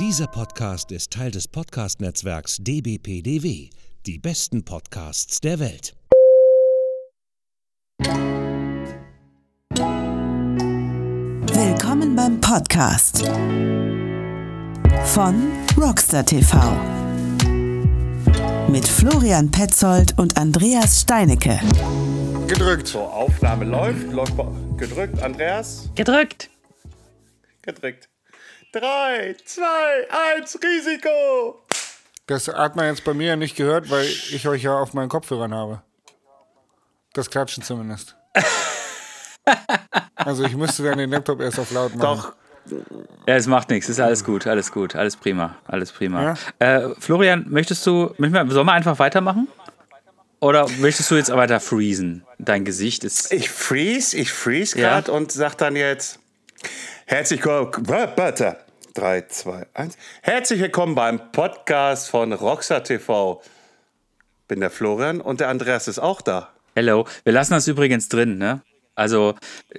Dieser Podcast ist Teil des Podcast-Netzwerks dbpdw. Die besten Podcasts der Welt. Willkommen beim Podcast von Rockstar TV mit Florian Petzold und Andreas Steinecke. Gedrückt. So, Aufnahme läuft, läuft gedrückt. Andreas? Gedrückt. Gedrückt. 3, 2, 1, Risiko! Das hat man jetzt bei mir ja nicht gehört, weil ich euch ja auf meinen Kopfhörern habe. Das Klatschen zumindest. also ich müsste dann den Laptop erst auf laut machen. Doch. Ja, es macht nichts. Ist alles gut, alles gut, alles prima, alles prima. Ja? Äh, Florian, möchtest du, sollen wir einfach weitermachen? Oder möchtest du jetzt weiter freezen? Dein Gesicht ist. Ich freeze, ich freeze gerade ja? und sag dann jetzt herzlich willkommen. Warte. 3, 2, 1. Herzlich willkommen beim Podcast von Rockstar TV. Bin der Florian und der Andreas ist auch da. Hello. Wir lassen das übrigens drin, ne? Also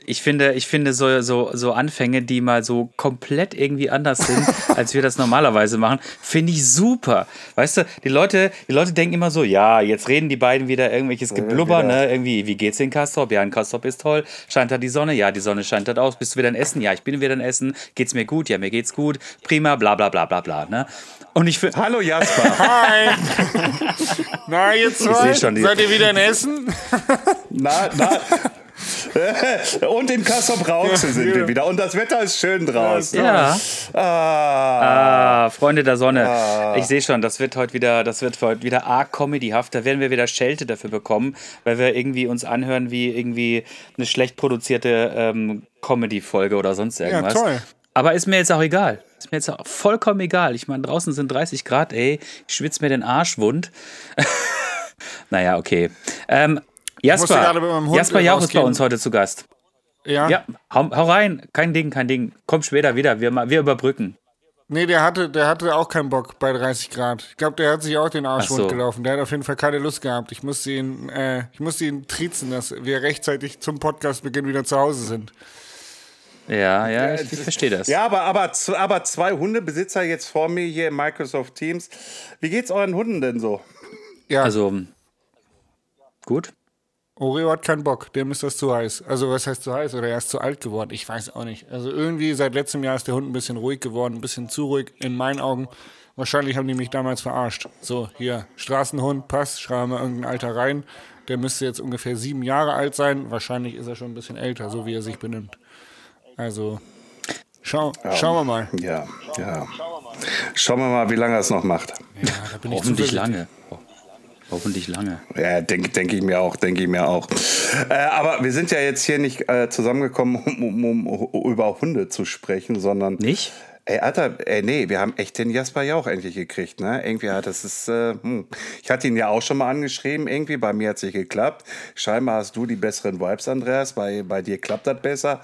ich finde, ich finde so, so, so Anfänge, die mal so komplett irgendwie anders sind, als wir das normalerweise machen, finde ich super. Weißt du, die Leute, die Leute denken immer so, ja, jetzt reden die beiden wieder irgendwelches Geblubber, ja, ne? Irgendwie, wie geht's in Kastrop? Ja, in Kastrop ist toll. Scheint da die Sonne? Ja, die Sonne scheint dort aus. Bist du wieder in Essen? Ja, ich bin wieder in Essen. Geht's mir gut? Ja, mir geht's gut. Prima, bla bla bla bla bla. Ne? Und ich Hallo Jasper. Hi. na, jetzt zwei. Seid ihr wieder in Essen? na, na. und in Kassel Rauxel sind wir wieder. Und das Wetter ist schön draußen. Ja. Ah. ah Freunde der Sonne. Ah. Ich sehe schon, das wird heute wieder, das wird heute wieder arg comedyhaft. Da werden wir wieder Schelte dafür bekommen, weil wir irgendwie uns anhören wie irgendwie eine schlecht produzierte ähm, Comedy-Folge oder sonst irgendwas. Ja, toll. Aber ist mir jetzt auch egal. Ist mir jetzt auch vollkommen egal. Ich meine, draußen sind 30 Grad, ey. Ich schwitze mir den Arsch wund. naja, okay. Ähm, Jasper, Jasper Jauch ist bei uns heute zu Gast. Ja. Ja, hau, hau, rein. Kein Ding, kein Ding. Komm später wieder. Wir, wir überbrücken. Nee, der hatte, der hatte auch keinen Bock bei 30 Grad. Ich glaube, der hat sich auch den Arsch so. gelaufen. Der hat auf jeden Fall keine Lust gehabt. Ich musste ihn, äh, ich musste ihn triezen, dass wir rechtzeitig zum Podcastbeginn wieder zu Hause sind. Ja, ja, ich, ich verstehe das. Ja, aber, aber, aber zwei Hundebesitzer jetzt vor mir hier in Microsoft Teams. Wie geht's euren Hunden denn so? Ja. Also, gut. Oreo hat keinen Bock, dem ist das zu heiß. Also was heißt zu heiß oder er ist zu alt geworden? Ich weiß auch nicht. Also irgendwie seit letztem Jahr ist der Hund ein bisschen ruhig geworden, ein bisschen zu ruhig in meinen Augen. Wahrscheinlich haben die mich damals verarscht. So, hier, Straßenhund, passt, schreiben wir irgendein Alter rein. Der müsste jetzt ungefähr sieben Jahre alt sein. Wahrscheinlich ist er schon ein bisschen älter, so wie er sich benimmt. Also, schau, ja. schauen wir mal. Ja, ja. Schauen wir mal, wie lange er es noch macht. Ja, da bin ich Hoffentlich lange. Hoffentlich lange. Ja, denke denk ich mir auch, denke ich mir auch. Äh, aber wir sind ja jetzt hier nicht äh, zusammengekommen, um, um, um, über Hunde zu sprechen, sondern. Nicht? Ey, Alter, ey, nee, wir haben echt den Jasper Jauch endlich gekriegt, ne? Irgendwie hat das ist, äh, hm. Ich hatte ihn ja auch schon mal angeschrieben, irgendwie, bei mir hat es nicht geklappt. Scheinbar hast du die besseren Vibes, Andreas, bei, bei dir klappt das besser.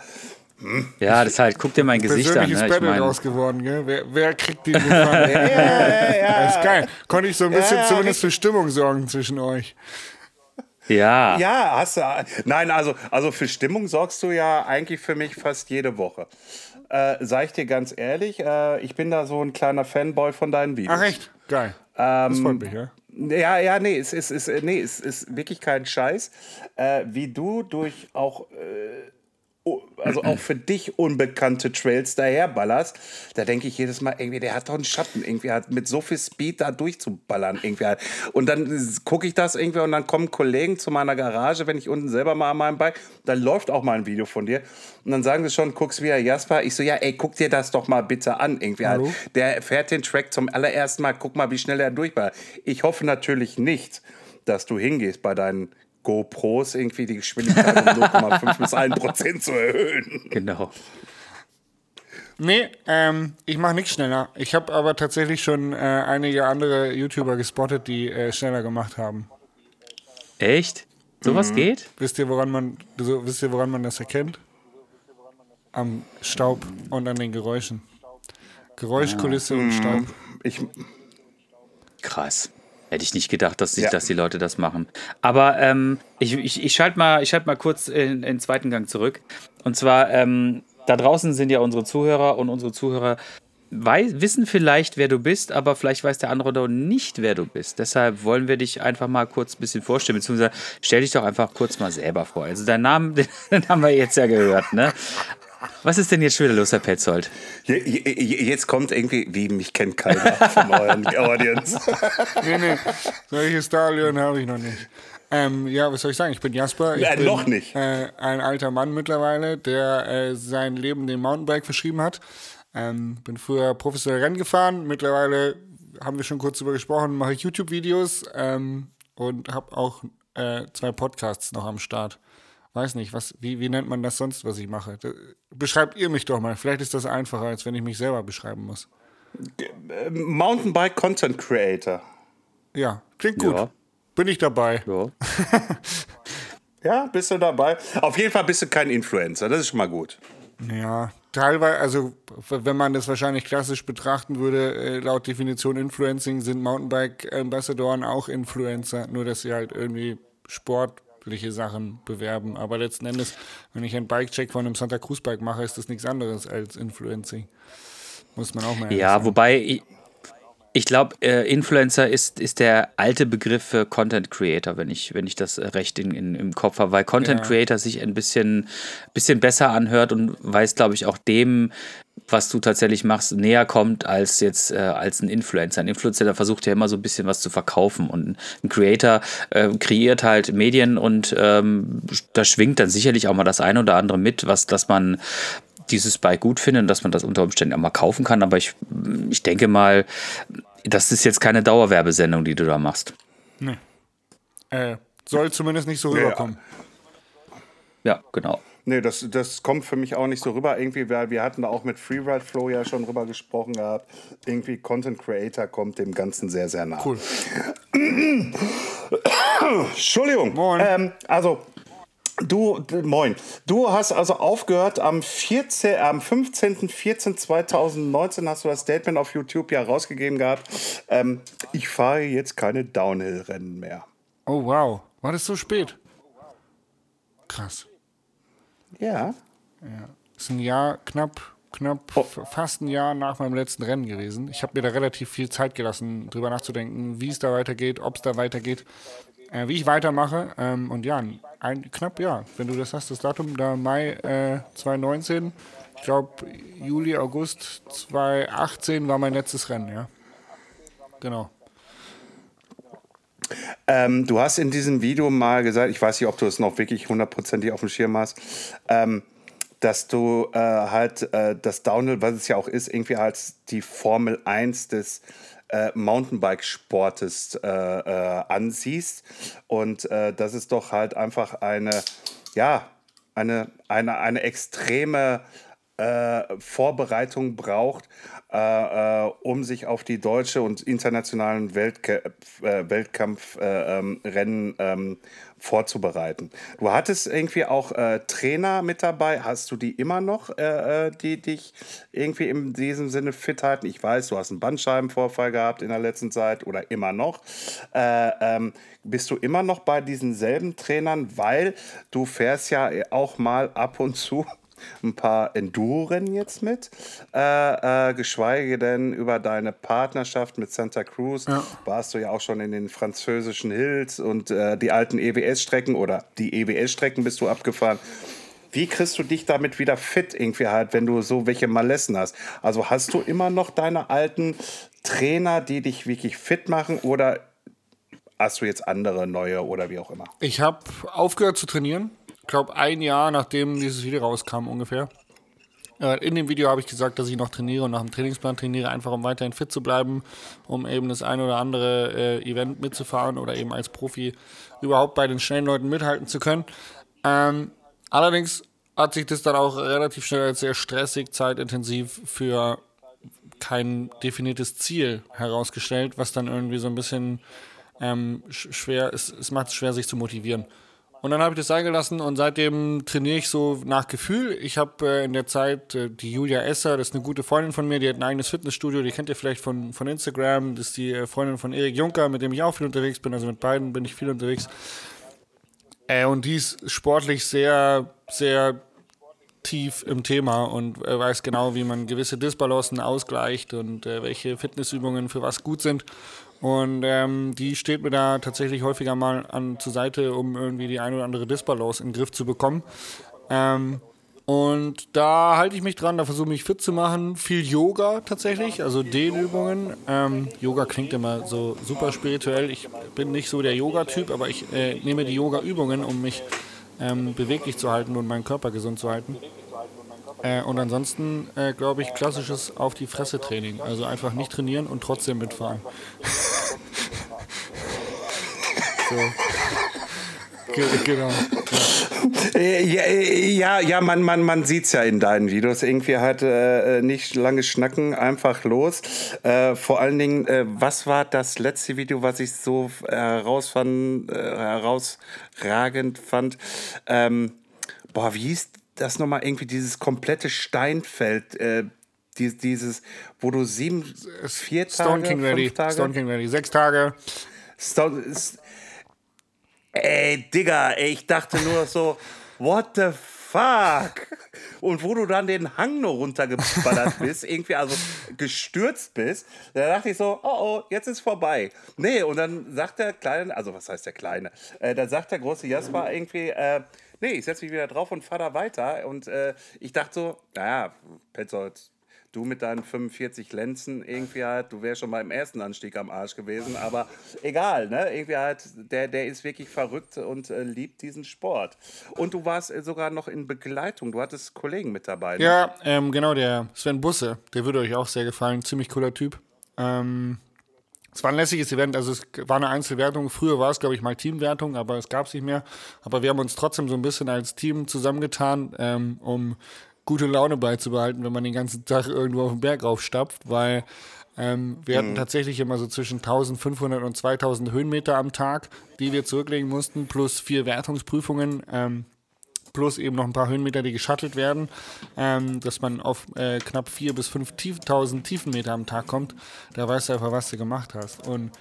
Ja, das halt, guck dir mein Gesicht an. Ne? Ich mein, raus geworden, gell? Wer, wer kriegt die ja, ja, ja, Das ist geil. Konnte ich so ein bisschen zumindest für Stimmung sorgen zwischen euch. Ja. Ja, hast du. Nein, also, also für Stimmung sorgst du ja eigentlich für mich fast jede Woche. Äh, sag ich dir ganz ehrlich, äh, ich bin da so ein kleiner Fanboy von deinen Videos. Ach echt? Geil. Ähm, das freut mich, ja. Ja, ja, nee, es ist, ist, nee, es ist wirklich kein Scheiß. Äh, wie du durch auch äh, also auch für dich unbekannte Trails daherballerst, da denke ich jedes Mal, irgendwie, der hat doch einen Schatten, irgendwie hat mit so viel Speed da durchzuballern, irgendwie halt. Und dann gucke ich das irgendwie und dann kommen Kollegen zu meiner Garage, wenn ich unten selber mal an meinem Bike, dann läuft auch mal ein Video von dir und dann sagen sie schon, guckst wieder Jasper, ich so, ja, ey, guck dir das doch mal bitte an, irgendwie halt. Der fährt den Track zum allerersten Mal, guck mal, wie schnell er durchballert. Ich hoffe natürlich nicht, dass du hingehst bei deinen GoPros irgendwie die Geschwindigkeit um 0,5 bis 1 Prozent zu erhöhen. Genau. Nee, ähm, ich mache nichts schneller. Ich habe aber tatsächlich schon äh, einige andere YouTuber gespottet, die äh, schneller gemacht haben. Echt? Sowas mhm. geht? Wisst ihr, woran man, so, wisst ihr, woran man das erkennt? Am Staub und an den Geräuschen. Geräuschkulisse ah. und Staub. Mhm. Ich, Krass. Hätte ich nicht gedacht, dass, die, ja. dass die Leute das machen. Aber ähm, ich, ich, ich schalte mal, schalt mal kurz in, in den zweiten Gang zurück. Und zwar, ähm, da draußen sind ja unsere Zuhörer und unsere Zuhörer weiß, wissen vielleicht, wer du bist, aber vielleicht weiß der andere doch nicht, wer du bist. Deshalb wollen wir dich einfach mal kurz ein bisschen vorstellen, beziehungsweise stell dich doch einfach kurz mal selber vor. Also deinen Namen, den haben wir jetzt ja gehört, ne? Was ist denn jetzt schon wieder los, Herr Petzold? Jetzt kommt irgendwie, wie mich kennt keiner von euren Audience. nee, nee, solche Stadion habe ich noch nicht. Ähm, ja, was soll ich sagen? Ich bin Jasper. Ich Ja, bin, noch nicht. Äh, ein alter Mann mittlerweile, der äh, sein Leben dem Mountainbike verschrieben hat. Ähm, bin früher professionell Rennen gefahren. Mittlerweile haben wir schon kurz darüber gesprochen, mache ich YouTube-Videos ähm, und habe auch äh, zwei Podcasts noch am Start. Weiß nicht, was, wie, wie nennt man das sonst, was ich mache? Da, beschreibt ihr mich doch mal. Vielleicht ist das einfacher, als wenn ich mich selber beschreiben muss. Mountainbike Content Creator. Ja, klingt gut. Ja. Bin ich dabei. Ja. Ja, bist du dabei? Auf jeden Fall bist du kein Influencer, das ist schon mal gut. Ja, teilweise, also wenn man das wahrscheinlich klassisch betrachten würde, äh, laut Definition Influencing sind Mountainbike-Ambassadoren auch Influencer, nur dass sie halt irgendwie sportliche Sachen bewerben. Aber letzten Endes, wenn ich einen Bike-Check von einem Santa Cruz-Bike mache, ist das nichts anderes als Influencing. Muss man auch mal Ja, sagen. wobei ich, ich glaube, äh, Influencer ist, ist der alte Begriff für Content Creator, wenn ich, wenn ich das äh, recht in, in, im Kopf habe, weil Content Ja. Creator sich ein bisschen, bisschen besser anhört und weiß, glaube ich, auch dem, was du tatsächlich machst, näher kommt als jetzt äh, als ein Influencer. Ein Influencer, der versucht ja immer so ein bisschen was zu verkaufen und ein Creator äh, kreiert halt Medien und ähm, da schwingt dann sicherlich auch mal das eine oder andere mit, was, dass man dieses Bike gut findet und dass man das unter Umständen auch mal kaufen kann. Aber ich, ich denke mal, das ist jetzt keine Dauerwerbesendung, die du da machst. Äh, soll zumindest nicht so rüberkommen. Ja, genau. Nee, das, das kommt für mich auch nicht so rüber. Irgendwie, weil wir hatten da auch mit Freeride Flow ja schon rüber gesprochen gehabt. Irgendwie Content Creator kommt dem Ganzen sehr, sehr nah. Cool. Entschuldigung. Moin. Ähm, also, du, moin. Du hast also aufgehört am 14, am 15.04.2019 hast du das Statement auf YouTube ja rausgegeben gehabt. Ähm, ich fahre jetzt keine Downhill-Rennen mehr. Oh, wow. War das so spät? Krass. Ja. ist ein Jahr, knapp, knapp, f- fast ein Jahr nach meinem letzten Rennen gewesen. Ich habe mir da relativ viel Zeit gelassen, drüber nachzudenken, wie es da weitergeht, ob es da weitergeht, äh, wie ich weitermache. Ähm, und ja, ein, ein, knapp ja, wenn du das hast, das Datum, da Mai äh, 2019, ich glaube Juli, August 2018 war mein letztes Rennen, ja. Genau. Ähm, du hast in diesem Video mal gesagt, ich weiß nicht, ob du es noch wirklich hundertprozentig auf dem Schirm hast, ähm, dass du äh, halt äh, das Downhill, was es ja auch ist, irgendwie als die Formel 1 des äh, Mountainbike-Sportes äh, äh, ansiehst. Und äh, das ist doch halt einfach eine, ja, eine, eine, eine extreme äh, Vorbereitung braucht, äh, äh, um sich auf die deutsche und internationalen Weltke äh, Weltkampfrennen äh, Rennen, ähm, vorzubereiten. Du hattest irgendwie auch Trainer mit dabei. Hast du die immer noch, die dich irgendwie in diesem Sinne fit halten? Ich weiß, du hast einen Bandscheibenvorfall gehabt in der letzten Zeit oder immer noch. Äh, ähm, bist du immer noch bei diesen selben Trainern, weil du fährst ja auch mal ab und zu ein paar Enduro-Rennen jetzt mit, äh, äh, geschweige denn über deine Partnerschaft mit Santa Cruz. Warst du ja auch schon in den französischen Hills und äh, die alten EWS-Strecken oder die EWS-Strecken bist du abgefahren. Wie kriegst du dich damit wieder fit, irgendwie halt, wenn du so welche Malessen hast? Also hast du immer noch deine alten Trainer, die dich wirklich fit machen oder hast du jetzt andere, neue oder wie auch immer? Ich habe aufgehört zu trainieren. Ich glaube, ein Jahr nachdem dieses Video rauskam ungefähr. Äh, In dem Video habe ich gesagt, dass ich noch trainiere und nach dem Trainingsplan trainiere, einfach um weiterhin fit zu bleiben, um eben das ein oder andere äh, Event mitzufahren oder eben als Profi überhaupt bei den schnellen Leuten mithalten zu können. Ähm, allerdings hat sich das dann auch relativ schnell als sehr stressig, zeitintensiv für kein definiertes Ziel herausgestellt, was dann irgendwie so ein bisschen ähm, sch- schwer ist. Es macht es schwer, sich zu motivieren. Und dann habe ich das sein gelassen und seitdem trainiere ich so nach Gefühl. Ich habe äh, in der Zeit äh, die Julia Esser, das ist eine gute Freundin von mir, die hat ein eigenes Fitnessstudio, die kennt ihr vielleicht von, von Instagram. Das ist die äh, Freundin von Erik Juncker, mit dem ich auch viel unterwegs bin. Also mit beiden bin ich viel unterwegs. Äh, und die ist sportlich sehr, sehr tief im Thema und äh, weiß genau, wie man gewisse Disbalancen ausgleicht und äh, welche Fitnessübungen für was gut sind. Und ähm, die steht mir da tatsächlich häufiger mal an zur Seite, um irgendwie die ein oder andere Disbalance in den Griff zu bekommen. Ähm, und da halte ich mich dran, da versuche ich mich fit zu machen. Viel Yoga tatsächlich, also Dehnübungen. Ähm, Yoga klingt immer so super spirituell. Ich bin nicht so der Yoga-Typ, aber ich äh, nehme die Yoga-Übungen, um mich ähm, beweglich zu halten und meinen Körper gesund zu halten. Äh, und ansonsten, äh, glaube ich, klassisches Auf die Fresse Training. Also einfach nicht trainieren und trotzdem mitfahren. so. genau. Äh, ja, äh, ja, ja, man, man, man sieht es ja in deinen Videos. Irgendwie halt äh, nicht lange schnacken, einfach los. Äh, vor allen Dingen, äh, was war das letzte Video, was ich so herausfand, herausragend fand? Ähm, boah, wie hieß das nochmal? Irgendwie dieses komplette Steinfeld. dieses, wo du sieben, vier Tage, Stone King Ready, Tage? Stone King Ready, sechs Tage. Stone, Ey, Digga, ey, ich dachte nur so, what the fuck? Und wo du dann den Hang nur runtergeballert bist, irgendwie also gestürzt bist, da dachte ich so, oh oh, jetzt ist vorbei. Nee, und dann sagt der Kleine, also was heißt der Kleine? Äh, dann sagt der große Jasper irgendwie, äh, nee, ich setze mich wieder drauf und fahre da weiter. Und äh, ich dachte so, naja, Petzold, du mit deinen 45 Lenzen irgendwie halt, du wärst schon mal im ersten Anstieg am Arsch gewesen, aber egal, ne? Irgendwie halt, der, der ist wirklich verrückt und äh, liebt diesen Sport. Und du warst äh, sogar noch in Begleitung, du hattest Kollegen mit dabei. Ne? Ja, ähm, genau, der Sven Busse, der würde euch auch sehr gefallen, ziemlich cooler Typ. Ähm, es war ein lässiges Event, also es war eine Einzelwertung. Früher war es, glaube ich, mal Teamwertung, aber es gab es nicht mehr. Aber wir haben uns trotzdem so ein bisschen als Team zusammengetan, ähm, um gute Laune beizubehalten, wenn man den ganzen Tag irgendwo auf den Berg raufstapft, weil ähm, wir hatten mhm. tatsächlich immer so zwischen 1500 und 2000 Höhenmeter am Tag, die wir zurücklegen mussten, plus vier Wertungsprüfungen. Ähm, plus eben noch ein paar Höhenmeter, die geschattelt werden, ähm, dass man auf äh, knapp 4.000 bis 5.000 Tiefenmeter am Tag kommt. Da weißt du einfach, was du gemacht hast. Und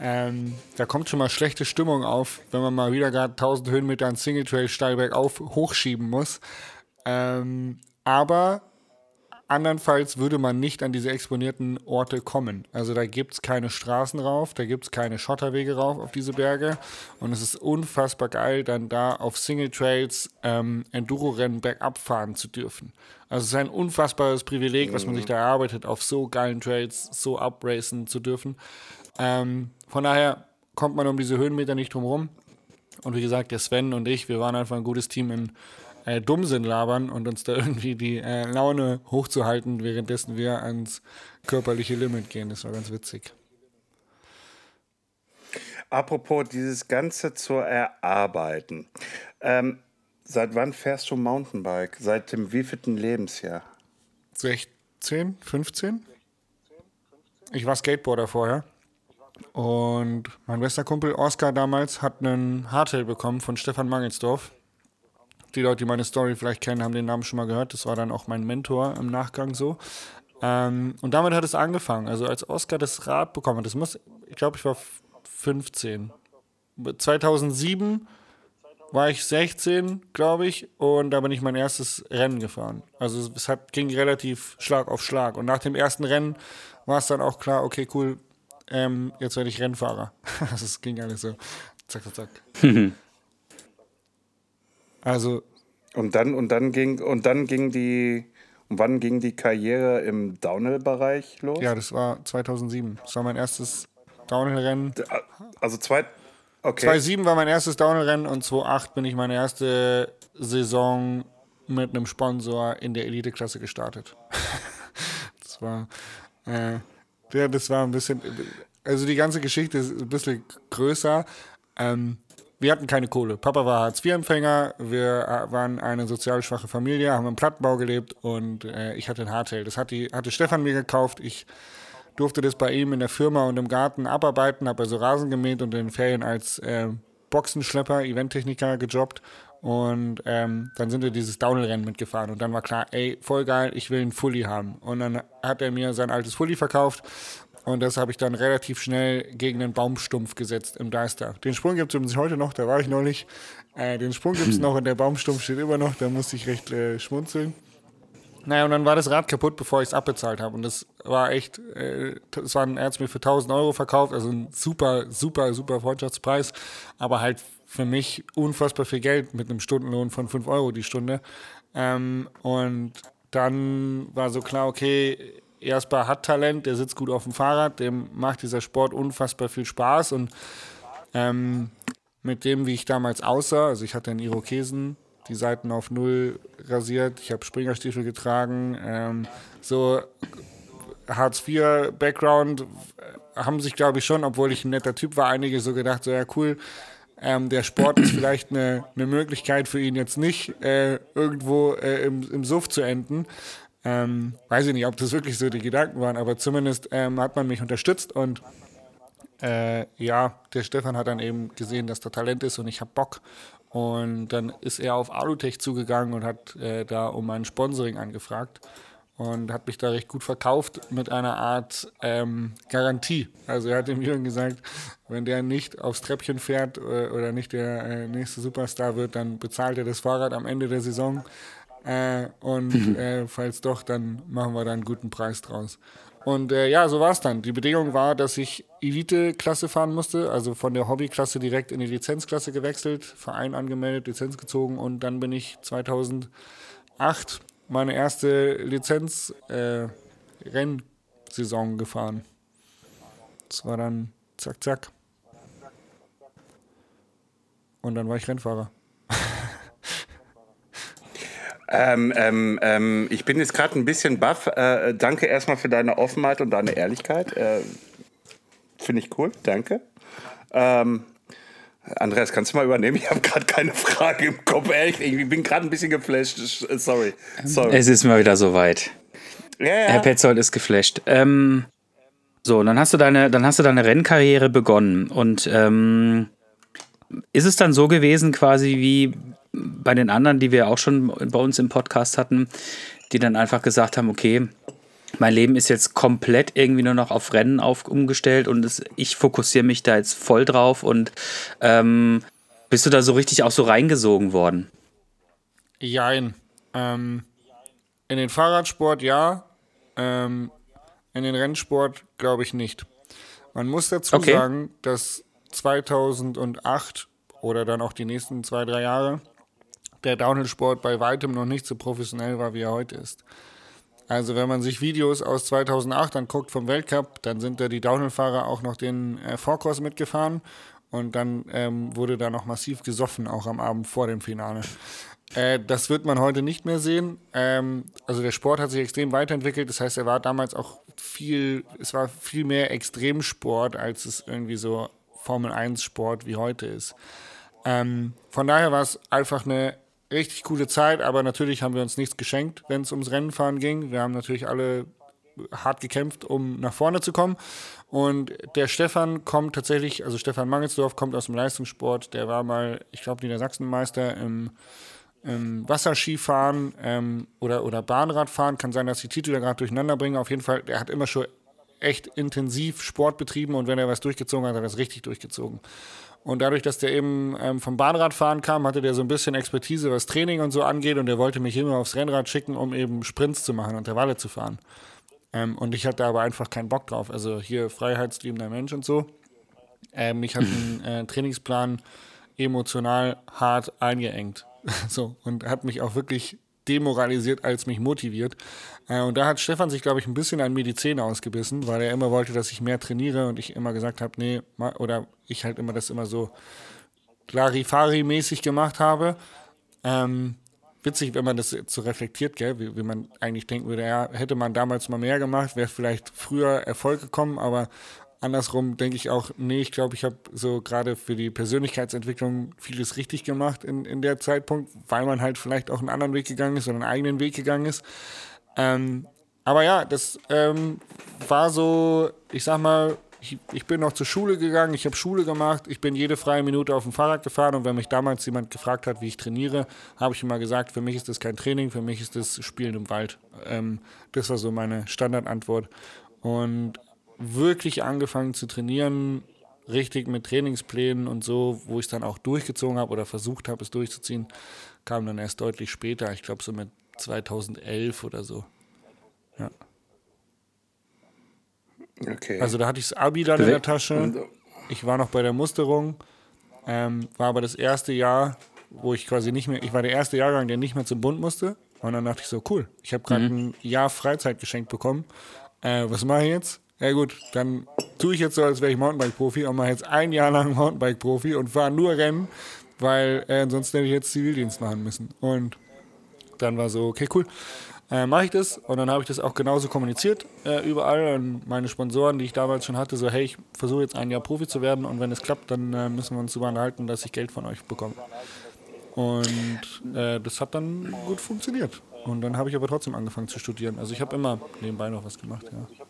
ähm, da kommt schon mal schlechte Stimmung auf, wenn man mal wieder gerade 1000 Höhenmeter an Single Trail steil bergauf hochschieben muss. Ähm, aber andernfalls würde man nicht an diese exponierten Orte kommen. Also da gibt es keine Straßen rauf, da gibt es keine Schotterwege rauf auf diese Berge. Und es ist unfassbar geil, dann da auf Single Trails ähm, Enduro-Rennen bergab fahren zu dürfen. Also es ist ein unfassbares Privileg, was man sich da erarbeitet, auf so geilen Trails so upracen zu dürfen. Ähm, von daher kommt man um diese Höhenmeter nicht drum rum. Und wie gesagt, der Sven und ich, wir waren einfach ein gutes Team in äh, Dummsinn labern und uns da irgendwie die äh, Laune hochzuhalten, währenddessen wir ans körperliche Limit gehen. Das war ganz witzig. Apropos dieses Ganze zu erarbeiten. Ähm, seit wann fährst du Mountainbike? Seit dem wievielten Lebensjahr? 16, 15? Ich war Skateboarder vorher. Und mein bester Kumpel Oskar damals hat einen Hardtail bekommen von Stefan Mangelsdorf. Die Leute, die meine Story vielleicht kennen, haben den Namen schon mal gehört. Das war dann auch mein Mentor im Nachgang so. Ähm, und damit hat es angefangen. Also als Oscar das Rad bekommen hat, das muss, ich glaube, ich war 15. 2007 war ich 16, glaube ich, und da bin ich mein erstes Rennen gefahren. Also es hat, ging relativ Schlag auf Schlag. Und nach dem ersten Rennen war es dann auch klar, okay, cool, ähm, jetzt werde ich Rennfahrer. also es ging alles so zack, zack, zack. Also. Und dann, und dann ging, und dann ging die, und wann ging die Karriere im Downhill-Bereich los? Ja, das war 2007. Das war mein erstes Downhill-Rennen. Also zwei, okay. 2007 war mein erstes Downhill-Rennen und 2008 bin ich meine erste Saison mit einem Sponsor in der Elite-Klasse gestartet. das war, äh, ja, das war ein bisschen, also die ganze Geschichte ist ein bisschen größer. Ähm, wir hatten keine Kohle. Papa war Hartz-IV-Empfänger, wir äh, waren eine sozial schwache Familie, haben im Plattenbau gelebt und äh, ich hatte ein Hardtail. Das hat die, hatte Stefan mir gekauft. Ich durfte das bei ihm in der Firma und im Garten abarbeiten, habe also Rasen gemäht und in den Ferien als äh, Boxenschlepper, Eventtechniker gejobbt. Und ähm, dann sind wir dieses Downhill-Rennen mitgefahren. Und dann war klar, ey, voll geil, ich will einen Fully haben. Und dann hat er mir sein altes Fully verkauft und das habe ich dann relativ schnell gegen den Baumstumpf gesetzt im Deister. Den Sprung gibt es übrigens heute noch, da war ich neulich. Äh, den Sprung gibt es noch und der Baumstumpf steht immer noch, da musste ich recht äh, schmunzeln. Naja, und dann war das Rad kaputt, bevor ich es abbezahlt habe. Und das war echt, äh, das war ein, er hat mir für 1000 Euro verkauft, also ein super, super, super Freundschaftspreis, aber halt für mich unfassbar viel Geld mit einem Stundenlohn von 5 Euro die Stunde. Ähm, und dann war so klar, okay, Jasper hat Talent, der sitzt gut auf dem Fahrrad, dem macht dieser Sport unfassbar viel Spaß und ähm, mit dem, wie ich damals aussah, also ich hatte einen Irokesen, die Seiten auf Null rasiert, ich habe Springerstiefel getragen, ähm, so Hartz-IV-Background haben sich, glaube ich, schon, obwohl ich ein netter Typ war, einige so gedacht, so ja cool, ähm, der Sport ist vielleicht eine, eine Möglichkeit für ihn jetzt nicht, äh, irgendwo äh, im, im Suff zu enden. Ähm, weiß ich nicht, ob das wirklich so die Gedanken waren, aber zumindest ähm, hat man mich unterstützt und äh, ja, der Stefan hat dann eben gesehen, dass da Talent ist und ich habe Bock. Und dann ist er auf Alutech zugegangen und hat äh, da um ein Sponsoring angefragt und hat mich da recht gut verkauft mit einer Art ähm, Garantie. Also er hat dem Jürgen gesagt, wenn der nicht aufs Treppchen fährt äh, oder nicht der äh, nächste Superstar wird, dann bezahlt er das Fahrrad am Ende der Saison. Äh, und mhm. äh, falls doch, dann machen wir da einen guten Preis draus. Und äh, ja, so war es dann. Die Bedingung war, dass ich Elite-Klasse fahren musste, also von der Hobbyklasse direkt in die Lizenzklasse gewechselt, Verein angemeldet, Lizenz gezogen und dann bin ich 2008 meine erste Lizenz-Rennsaison äh, gefahren. Das war dann zack, zack. Und dann war ich Rennfahrer. Ähm, ähm, ähm, ich bin jetzt gerade ein bisschen baff. Äh, danke erstmal für deine Offenheit und deine Ehrlichkeit. Äh, Finde ich cool, danke. Ähm, Andreas, kannst du mal übernehmen? Ich habe gerade keine Frage im Kopf. Ehrlich, ich bin gerade ein bisschen geflasht. Sorry. Sorry. Es ist mal wieder soweit. Ja, ja. Herr Petzold ist geflasht. Ähm, so, dann hast du deine, dann hast du deine Rennkarriere begonnen. Und ähm, ist es dann so gewesen, quasi wie bei den anderen, die wir auch schon bei uns im Podcast hatten, die dann einfach gesagt haben, okay, mein Leben ist jetzt komplett irgendwie nur noch auf Rennen auf, umgestellt und es, ich fokussiere mich da jetzt voll drauf und ähm, bist du da so richtig auch so reingesogen worden? Jein. Ähm, in den Fahrradsport ja, ähm, in den Rennsport glaube ich nicht. Man muss dazu okay. sagen, dass 2008 oder dann auch die nächsten zwei, drei Jahre der Downhill-Sport bei weitem noch nicht so professionell war, wie er heute ist. Also wenn man sich Videos aus 2008 anguckt vom Weltcup, dann sind da die Downhill-Fahrer auch noch den äh, Vorkurs mitgefahren und dann ähm, wurde da noch massiv gesoffen, auch am Abend vor dem Finale. Äh, das wird man heute nicht mehr sehen. Ähm, also der Sport hat sich extrem weiterentwickelt. Das heißt, er war damals auch viel, es war viel mehr Extremsport, als es irgendwie so Formel 1 Sport wie heute ist. Ähm, von daher war es einfach eine richtig coole Zeit, aber natürlich haben wir uns nichts geschenkt, wenn es ums Rennenfahren ging. Wir haben natürlich alle hart gekämpft, um nach vorne zu kommen. Und der Stefan kommt tatsächlich, also Stefan Mangelsdorf kommt aus dem Leistungssport, der war mal, ich glaube, Niedersachsenmeister im, im Wasserskifahren ähm, oder, oder Bahnradfahren. Kann sein, dass die Titel da gerade durcheinander bringen. Auf jeden Fall, der hat immer schon echt intensiv Sport betrieben und wenn er was durchgezogen hat, hat er das richtig durchgezogen. Und dadurch, dass der eben ähm, vom Bahnradfahren kam, hatte der so ein bisschen Expertise, was Training und so angeht. Und der wollte mich immer aufs Rennrad schicken, um eben Sprints zu machen und Intervalle zu fahren. Ähm, und ich hatte aber einfach keinen Bock drauf. Also hier freiheitsliebender Mensch und so. Ähm, ich hatte einen äh, Trainingsplan emotional hart eingeengt. so, und hat mich auch wirklich demoralisiert als mich motiviert. Äh, und da hat Stefan sich, glaube ich, ein bisschen an Zähne ausgebissen, weil er immer wollte, dass ich mehr trainiere und ich immer gesagt habe, nee, oder ich halt immer das immer so Larifari-mäßig gemacht habe. Ähm, witzig, wenn man das so reflektiert, gell? Wie, wie, man eigentlich denken würde, ja, hätte man damals mal mehr gemacht, wäre vielleicht früher Erfolg gekommen, aber andersrum denke ich auch, nee, ich glaube, ich habe so gerade für die Persönlichkeitsentwicklung vieles richtig gemacht in, in der Zeitpunkt, weil man halt vielleicht auch einen anderen Weg gegangen ist oder einen eigenen Weg gegangen ist. Ähm, aber ja, das ähm, war so, ich sag mal, ich, ich, bin noch zur Schule gegangen, ich habe Schule gemacht, ich bin jede freie Minute auf dem Fahrrad gefahren und wenn mich damals jemand gefragt hat, wie ich trainiere, habe ich immer gesagt, für mich ist das kein Training, für mich ist das Spielen im Wald. Ähm, das war so meine Standardantwort. Und wirklich angefangen zu trainieren, richtig mit Trainingsplänen und so, wo ich es dann auch durchgezogen habe oder versucht habe, es durchzuziehen, kam dann erst deutlich später. Ich glaube so mit 2011 oder so. Ja. Okay. Also da hatte ich das Abi dann in der Tasche. Ich war noch bei der Musterung, ähm, war aber das erste Jahr, wo ich quasi nicht mehr, ich war der erste Jahrgang, der nicht mehr zum Bund musste. Und dann dachte ich so, cool, ich habe gerade ein Jahr Freizeit geschenkt bekommen. Äh, was mache ich jetzt? Ja gut, dann tue ich jetzt so, als wäre ich Mountainbike-Profi und mache jetzt ein Jahr lang Mountainbike-Profi und fahre nur Rennen, weil äh, sonst hätte ich jetzt Zivildienst machen müssen. Und dann war so, okay, cool, äh, mache ich das. Und dann habe ich das auch genauso kommuniziert äh, überall an meine Sponsoren, die ich damals schon hatte, so, hey, ich versuche jetzt ein Jahr Profi zu werden und wenn es klappt, dann äh, müssen wir uns darüber unterhalten, dass ich Geld von euch bekomme. Und äh, das hat dann gut funktioniert. Und dann habe ich aber trotzdem angefangen zu studieren. Also ich habe immer nebenbei noch was gemacht, ja.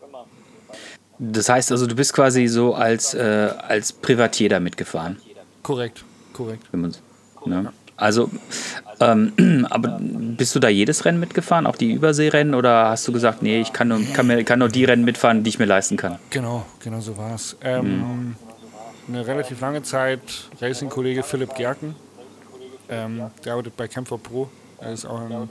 Das heißt also, du bist quasi so als, äh, als Privatier da mitgefahren. Korrekt, korrekt. Ne? Also, ähm, aber bist du da jedes Rennen mitgefahren, auch die Überseerennen, oder hast du gesagt, nee, ich kann nur, kann mir, kann nur die Rennen mitfahren, die ich mir leisten kann? Genau, genau so war es. Ähm, Eine relativ lange Zeit Racing-Kollege Philipp Gerken, ähm, der arbeitet bei Camper Pro. Er ist auch ein,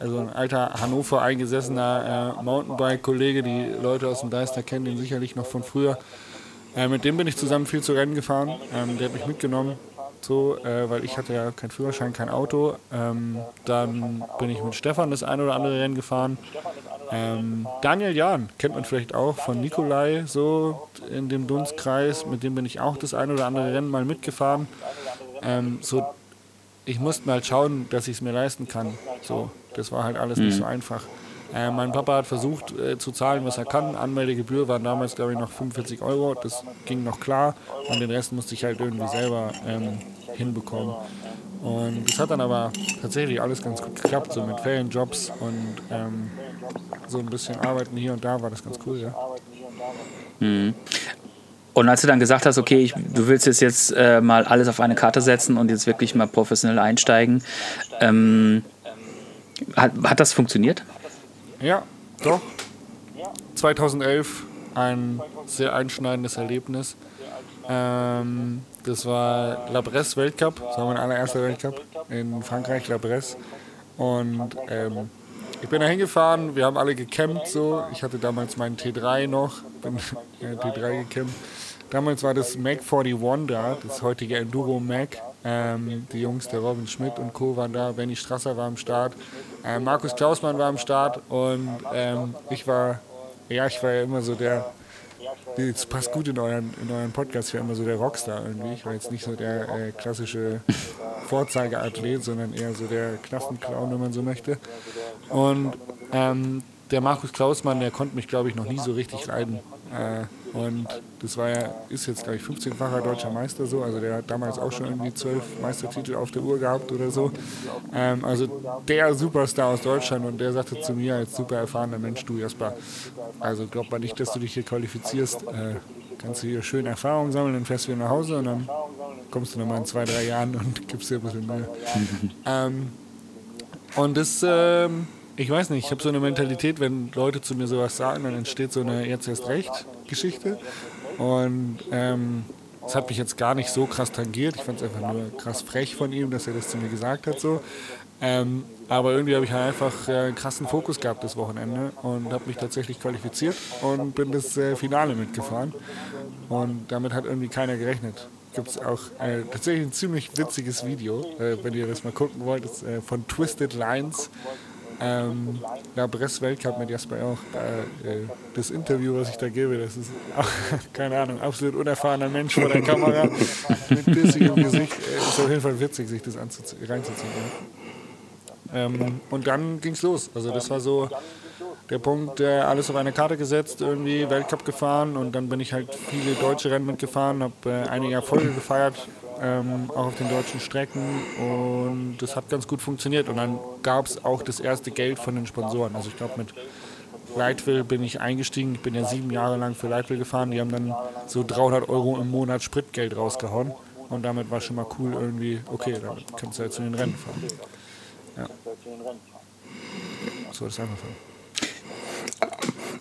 also ein alter Hannover eingesessener äh, Mountainbike-Kollege. Die Leute aus dem Deister kennen den sicherlich noch von früher. Äh, mit dem bin ich zusammen viel zu Rennen gefahren. Ähm, der hat mich mitgenommen, so, äh, weil ich hatte ja keinen Führerschein, kein Auto. Ähm, dann bin ich mit Stefan das ein oder andere Rennen gefahren. Ähm, Daniel Jahn kennt man vielleicht auch von Nikolai, so in dem Dunstkreis. Mit dem bin ich auch das ein oder andere Rennen mal mitgefahren. Ähm, so ich musste mal schauen, dass ich es mir leisten kann. So, das war halt alles nicht so einfach. Äh, mein Papa hat versucht äh, zu zahlen, was er kann. Anmeldegebühr waren damals, glaube ich, noch 45 Euro. Das ging noch klar. Und den Rest musste ich halt irgendwie selber ähm, hinbekommen. Und das hat dann aber tatsächlich alles ganz gut geklappt, so mit Ferienjobs und ähm, so ein bisschen arbeiten hier und da war das ganz cool, ja. Und als du dann gesagt hast, okay, ich, du willst jetzt, jetzt äh, mal alles auf eine Karte setzen und jetzt wirklich mal professionell einsteigen, ähm, hat, hat das funktioniert? Ja, doch. 2011 ein sehr einschneidendes Erlebnis. Ähm, das war La Bresse Weltcup, das war mein allererster Weltcup in Frankreich, La Bresse. Und ähm, ich bin da hingefahren, wir haben alle gecampt so. Ich hatte damals meinen T3 noch, bin äh, T3 gecampt. Damals war das Mac 41 da, das heutige Enduro Mac. Ähm, die Jungs, der Robin Schmidt und Co. waren da, Benny Strasser war am Start, äh, Markus Klausmann war am Start und ähm, ich war, ja, ich war ja immer so der, das passt gut in euren, in euren Podcast, ich war immer so der Rockstar irgendwie. Ich war jetzt nicht so der äh, klassische Vorzeigeathlet, sondern eher so der Klassenclown, wenn man so möchte. Und ähm, der Markus Klausmann, der konnte mich, glaube ich, noch nie so richtig leiden. Äh, und das war ja, ist jetzt, glaube ich, 15-facher deutscher Meister so. Also der hat damals auch schon irgendwie zwölf Meistertitel auf der Uhr gehabt oder so. Ähm, also der Superstar aus Deutschland und der sagte zu mir als super erfahrener Mensch, du Jasper, also glaub mal nicht, dass du dich hier qualifizierst. Äh, kannst du hier schön Erfahrung sammeln, dann fährst du wieder nach Hause und dann kommst du nochmal in zwei, drei Jahren und gibst dir ein bisschen Mühe. ähm, und das, ähm, ich weiß nicht, ich habe so eine Mentalität, wenn Leute zu mir sowas sagen, dann entsteht so eine jetzt erst recht Geschichte. Und ähm, das hat mich jetzt gar nicht so krass tangiert. Ich fand es einfach nur krass frech von ihm, dass er das zu mir gesagt hat. So. Ähm, aber irgendwie habe ich halt einfach äh, einen krassen Fokus gehabt das Wochenende und habe mich tatsächlich qualifiziert und bin das äh, Finale mitgefahren. Und damit hat irgendwie keiner gerechnet. Gibt es auch äh, tatsächlich ein ziemlich witziges Video, äh, wenn ihr das mal gucken wollt, das, äh, von Twisted Lines. Ähm, La Bresse Weltcup mit Jasper auch. Da, äh, das Interview, was ich da gebe, das ist auch, keine Ahnung, absolut unerfahrener Mensch vor der Kamera mit bissigem Gesicht. Äh, ist auf jeden Fall witzig, sich das reinzuziehen. Ja. Ähm, und dann ging's los. Also das war so der Punkt, der alles auf eine Karte gesetzt, irgendwie Weltcup gefahren und dann bin ich halt viele deutsche Rennen mitgefahren, habe äh, einige Erfolge gefeiert, ähm, auch auf den deutschen Strecken und das hat ganz gut funktioniert und dann gab es auch das erste Geld von den Sponsoren. Also ich glaube mit Leitwil bin ich eingestiegen, ich bin ja sieben Jahre lang für Leitwil gefahren, die haben dann so 300 Euro im Monat Spritgeld rausgehauen und damit war schon mal cool irgendwie, okay, dann kannst du jetzt zu den Rennen fahren. Ja. So ist es einfach.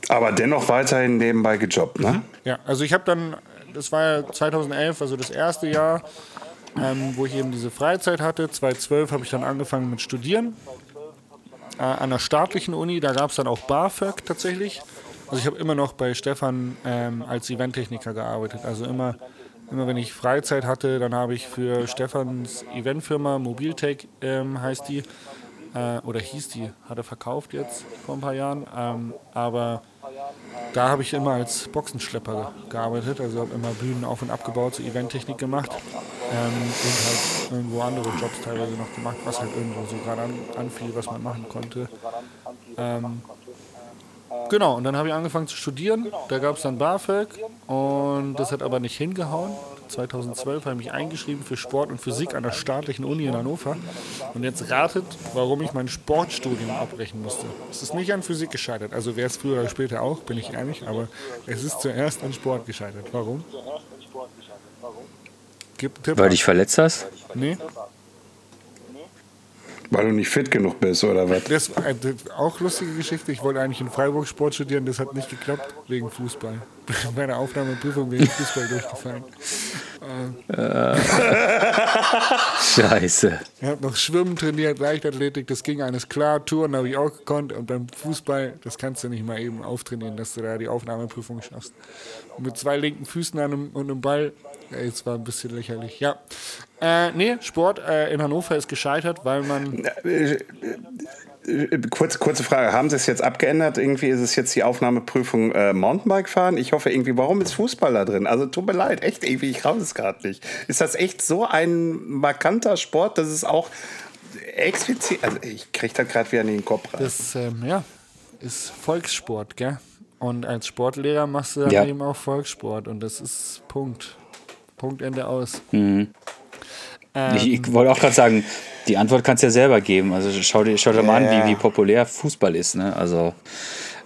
Aber dennoch weiterhin nebenbei gejobbt, ne? Ja, also ich habe dann, das war ja 2011, also das erste Jahr, ähm, wo ich eben diese Freizeit hatte. 2012 habe ich dann angefangen mit Studieren äh, an der staatlichen Uni. Da gab es dann auch BAföG tatsächlich. Also ich habe immer noch bei Stefan ähm, als Eventtechniker gearbeitet. Also immer, immer wenn ich Freizeit hatte, dann habe ich für Stefans Eventfirma Mobiltech ähm, heißt die äh, oder hieß die, hat er verkauft jetzt vor ein paar Jahren. Ähm, aber da habe ich immer als Boxenschlepper gearbeitet, also habe immer Bühnen auf und abgebaut, so Eventtechnik gemacht ähm, und halt irgendwo andere Jobs teilweise noch gemacht, was halt irgendwo so gerade an, anfiel, was man machen konnte. Ähm, genau, und dann habe ich angefangen zu studieren, da gab es dann BAföG und das hat aber nicht hingehauen. 2012 habe ich mich eingeschrieben für Sport und Physik an der staatlichen Uni in Hannover. Und jetzt ratet, warum ich mein Sportstudium abbrechen musste. Es ist nicht an Physik gescheitert. Also wäre es früher oder später auch, bin ich ehrlich. Aber es ist zuerst an Sport gescheitert. Warum? Gib einen Tipp Weil du dich verletzt hast? Nee. Weil du nicht fit genug bist, oder was? Das, äh, das auch lustige Geschichte. Ich wollte eigentlich in Freiburg Sport studieren, das hat nicht geklappt, wegen Fußball. Bei der Aufnahmeprüfung wegen Fußball durchgefallen. Äh. Scheiße. Ich habe noch Schwimmen trainiert, Leichtathletik, das ging alles klar. Touren habe ich auch gekonnt. Und beim Fußball, das kannst du nicht mal eben auftrainieren, dass du da die Aufnahmeprüfung schaffst. Und mit zwei linken Füßen an einem, und einem Ball, ey, es war ein bisschen lächerlich. Ja. Äh, nee, Sport äh, in Hannover ist gescheitert, weil man. Äh, Kurz, kurze Frage, haben Sie es jetzt abgeändert? Irgendwie ist es jetzt die Aufnahmeprüfung äh, Mountainbike fahren? Ich hoffe irgendwie, warum ist Fußball da drin? Also tut mir leid, echt irgendwie, ich raus es gerade nicht. Ist das echt so ein markanter Sport, dass es auch explizit, also ich kriege da gerade wieder in den Kopf rein. Das, ähm, ja, ist Volkssport, gell? Und als Sportlehrer machst du dann ja. eben auch Volkssport und das ist Punkt. Punkt, Ende aus. Mhm. Ähm, ich, wollte auch gerade sagen, die Antwort kannst du ja selber geben. Also schau dir, schau dir mal ja, an, wie, wie populär Fußball ist. Ne? Also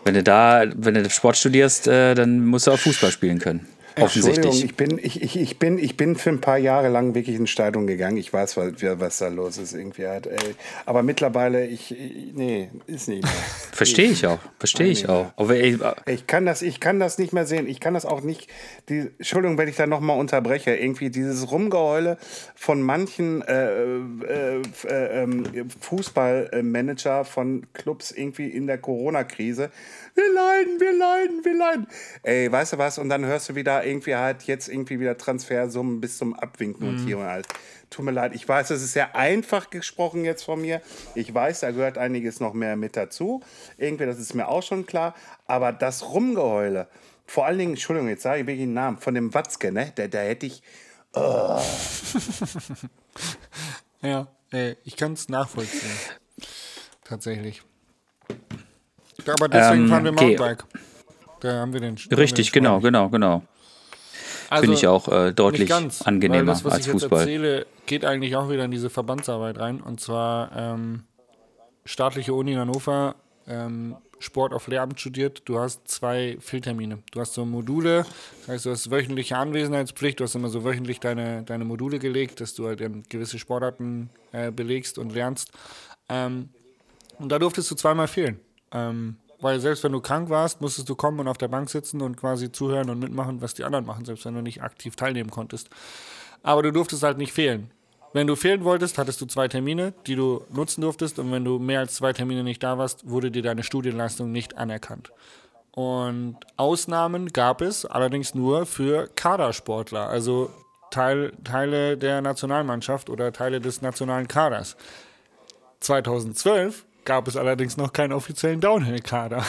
wenn du da, wenn du Sport studierst, äh, dann musst du auch Fußball spielen können. Offensichtlich. Ich bin, ich, ich, ich, bin, ich bin für ein paar Jahre lang wirklich in Stadion gegangen. Ich weiß, was, was da los ist irgendwie halt. Ey. Aber mittlerweile, ich, nee, ist nicht mehr. Verstehe ich auch. Verstehe ich auch. Aber, ey, ich, kann das, ich kann das nicht mehr sehen. Ich kann das auch nicht. Die, Entschuldigung, wenn ich da nochmal unterbreche. Irgendwie dieses Rumgeheule von manchen äh, äh, äh, ähm, Fußballmanager von Clubs irgendwie in der Corona-Krise wir leiden, wir leiden, wir leiden. Ey, weißt du was? Und dann hörst du wieder irgendwie halt jetzt irgendwie wieder Transfersummen bis zum Abwinken mhm. und hier und halt. Tut mir leid, ich weiß, das ist sehr einfach gesprochen jetzt von mir. Ich weiß, da gehört einiges noch mehr mit dazu. Irgendwie, das ist mir auch schon klar. Aber das Rumgeheule, vor allen Dingen, Entschuldigung, jetzt sage ich wirklich den Namen, von dem Watzke, ne? Da, da hätte ich. Oh. ja, ey, ich kann es nachvollziehen. Tatsächlich. Aber deswegen ähm, fahren wir Mountainbike. Da haben wir den. Richtig, den genau, genau, genau. Also, Finde ich auch äh, deutlich ganz, angenehmer das, was als ich Fußball. Jetzt erzähle, geht eigentlich auch wieder in diese Verbandsarbeit rein. Und zwar ähm, staatliche Uni in Hannover, ähm, Sport auf Lehramt studiert. Du hast zwei Fehltermine. Du hast so Module, das heißt, du hast wöchentliche Anwesenheitspflicht. Du hast immer so wöchentlich deine, deine Module gelegt, dass du halt gewisse Sportarten äh, belegst und lernst. Ähm, und da durftest du zweimal fehlen. Ähm, weil selbst wenn du krank warst, musstest du kommen und auf der Bank sitzen und quasi zuhören und mitmachen, was die anderen machen, selbst wenn du nicht aktiv teilnehmen konntest. Aber du durftest halt nicht fehlen. Wenn du fehlen wolltest, hattest du zwei Termine, die du nutzen durftest. Und wenn du mehr als zwei Termine nicht da warst, wurde dir deine Studienleistung nicht anerkannt. Und Ausnahmen gab es allerdings nur für Kadersportler, also Teil, Teile der Nationalmannschaft oder Teile des nationalen Kaders. 2012 gab es allerdings noch keinen offiziellen Downhill-Kader.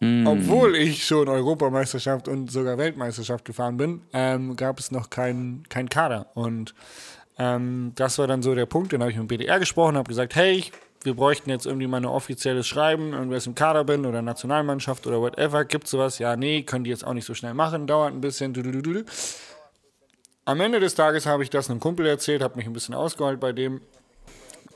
Mm. Obwohl ich schon Europameisterschaft und sogar Weltmeisterschaft gefahren bin, ähm, gab es noch keinen kein Kader. Und ähm, das war dann so der Punkt. Dann habe ich mit dem BDR gesprochen, habe gesagt, hey, wir bräuchten jetzt irgendwie mal ein offizielles Schreiben, irgendwer im Kader bin oder Nationalmannschaft oder whatever. Gibt es sowas? Ja, nee, können die jetzt auch nicht so schnell machen, dauert ein bisschen. Am Ende des Tages habe ich das einem Kumpel erzählt, habe mich ein bisschen ausgeholt bei dem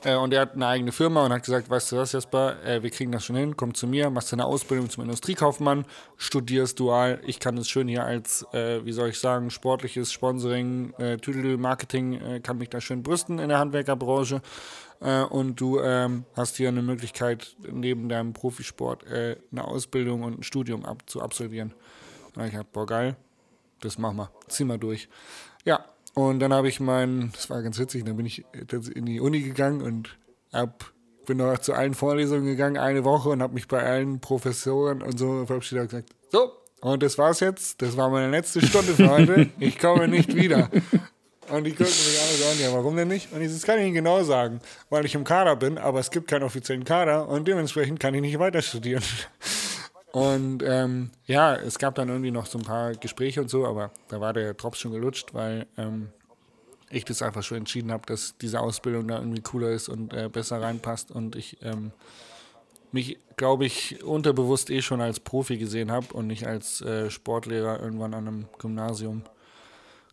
Äh, und er hat eine eigene Firma und hat gesagt, weißt du was, Jasper, äh, wir kriegen das schon hin, komm zu mir, machst deine Ausbildung zum Industriekaufmann, studierst dual. Ich kann es schön hier als, äh, wie soll ich sagen, sportliches Sponsoring, äh, Tüdel Marketing, äh, kann mich da schön brüsten in der Handwerkerbranche. Äh, und du ähm, hast hier eine Möglichkeit, neben deinem Profisport eine Ausbildung und ein Studium ab, zu absolvieren. Und ich hab, boah, geil, das machen wir, zieh mal durch. Ja, und dann habe ich mein, das war ganz witzig, dann bin ich in die Uni gegangen und hab, bin noch zu allen Vorlesungen gegangen, eine Woche und habe mich bei allen Professoren und so verabschiedet und gesagt, so, und das war's jetzt, das war meine letzte Stunde für heute, ich komme nicht wieder. Und die gucken mich alle so an, ja, warum denn nicht? Und ich, das kann ich Ihnen genau sagen, weil ich im Kader bin, aber es gibt keinen offiziellen Kader und dementsprechend kann ich nicht weiter studieren. Und ähm, ja, es gab dann irgendwie noch so ein paar Gespräche und so, aber da war der Drops schon gelutscht, weil ähm, ich das einfach schon entschieden habe, dass diese Ausbildung da irgendwie cooler ist und äh, besser reinpasst und ich ähm, mich, glaube ich, unterbewusst eh schon als Profi gesehen habe und nicht als äh, Sportlehrer irgendwann an einem Gymnasium.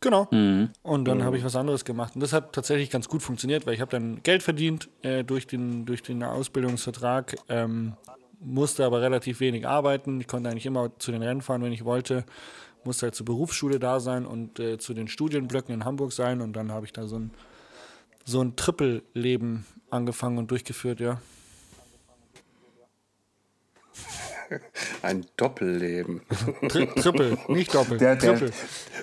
Genau. Mhm. Und dann habe ich was anderes gemacht. Und das hat tatsächlich ganz gut funktioniert, weil ich habe dann Geld verdient äh, durch, den, durch den Ausbildungsvertrag, ähm, musste aber relativ wenig arbeiten. Ich konnte eigentlich immer zu den Rennen fahren, wenn ich wollte. Musste halt zur Berufsschule da sein und äh, zu den Studienblöcken in Hamburg sein. Und dann habe ich da so ein, so ein Trippelleben angefangen und durchgeführt, ja. Ein Doppelleben. Tri Triple, nicht Doppel. Der, der, Triple.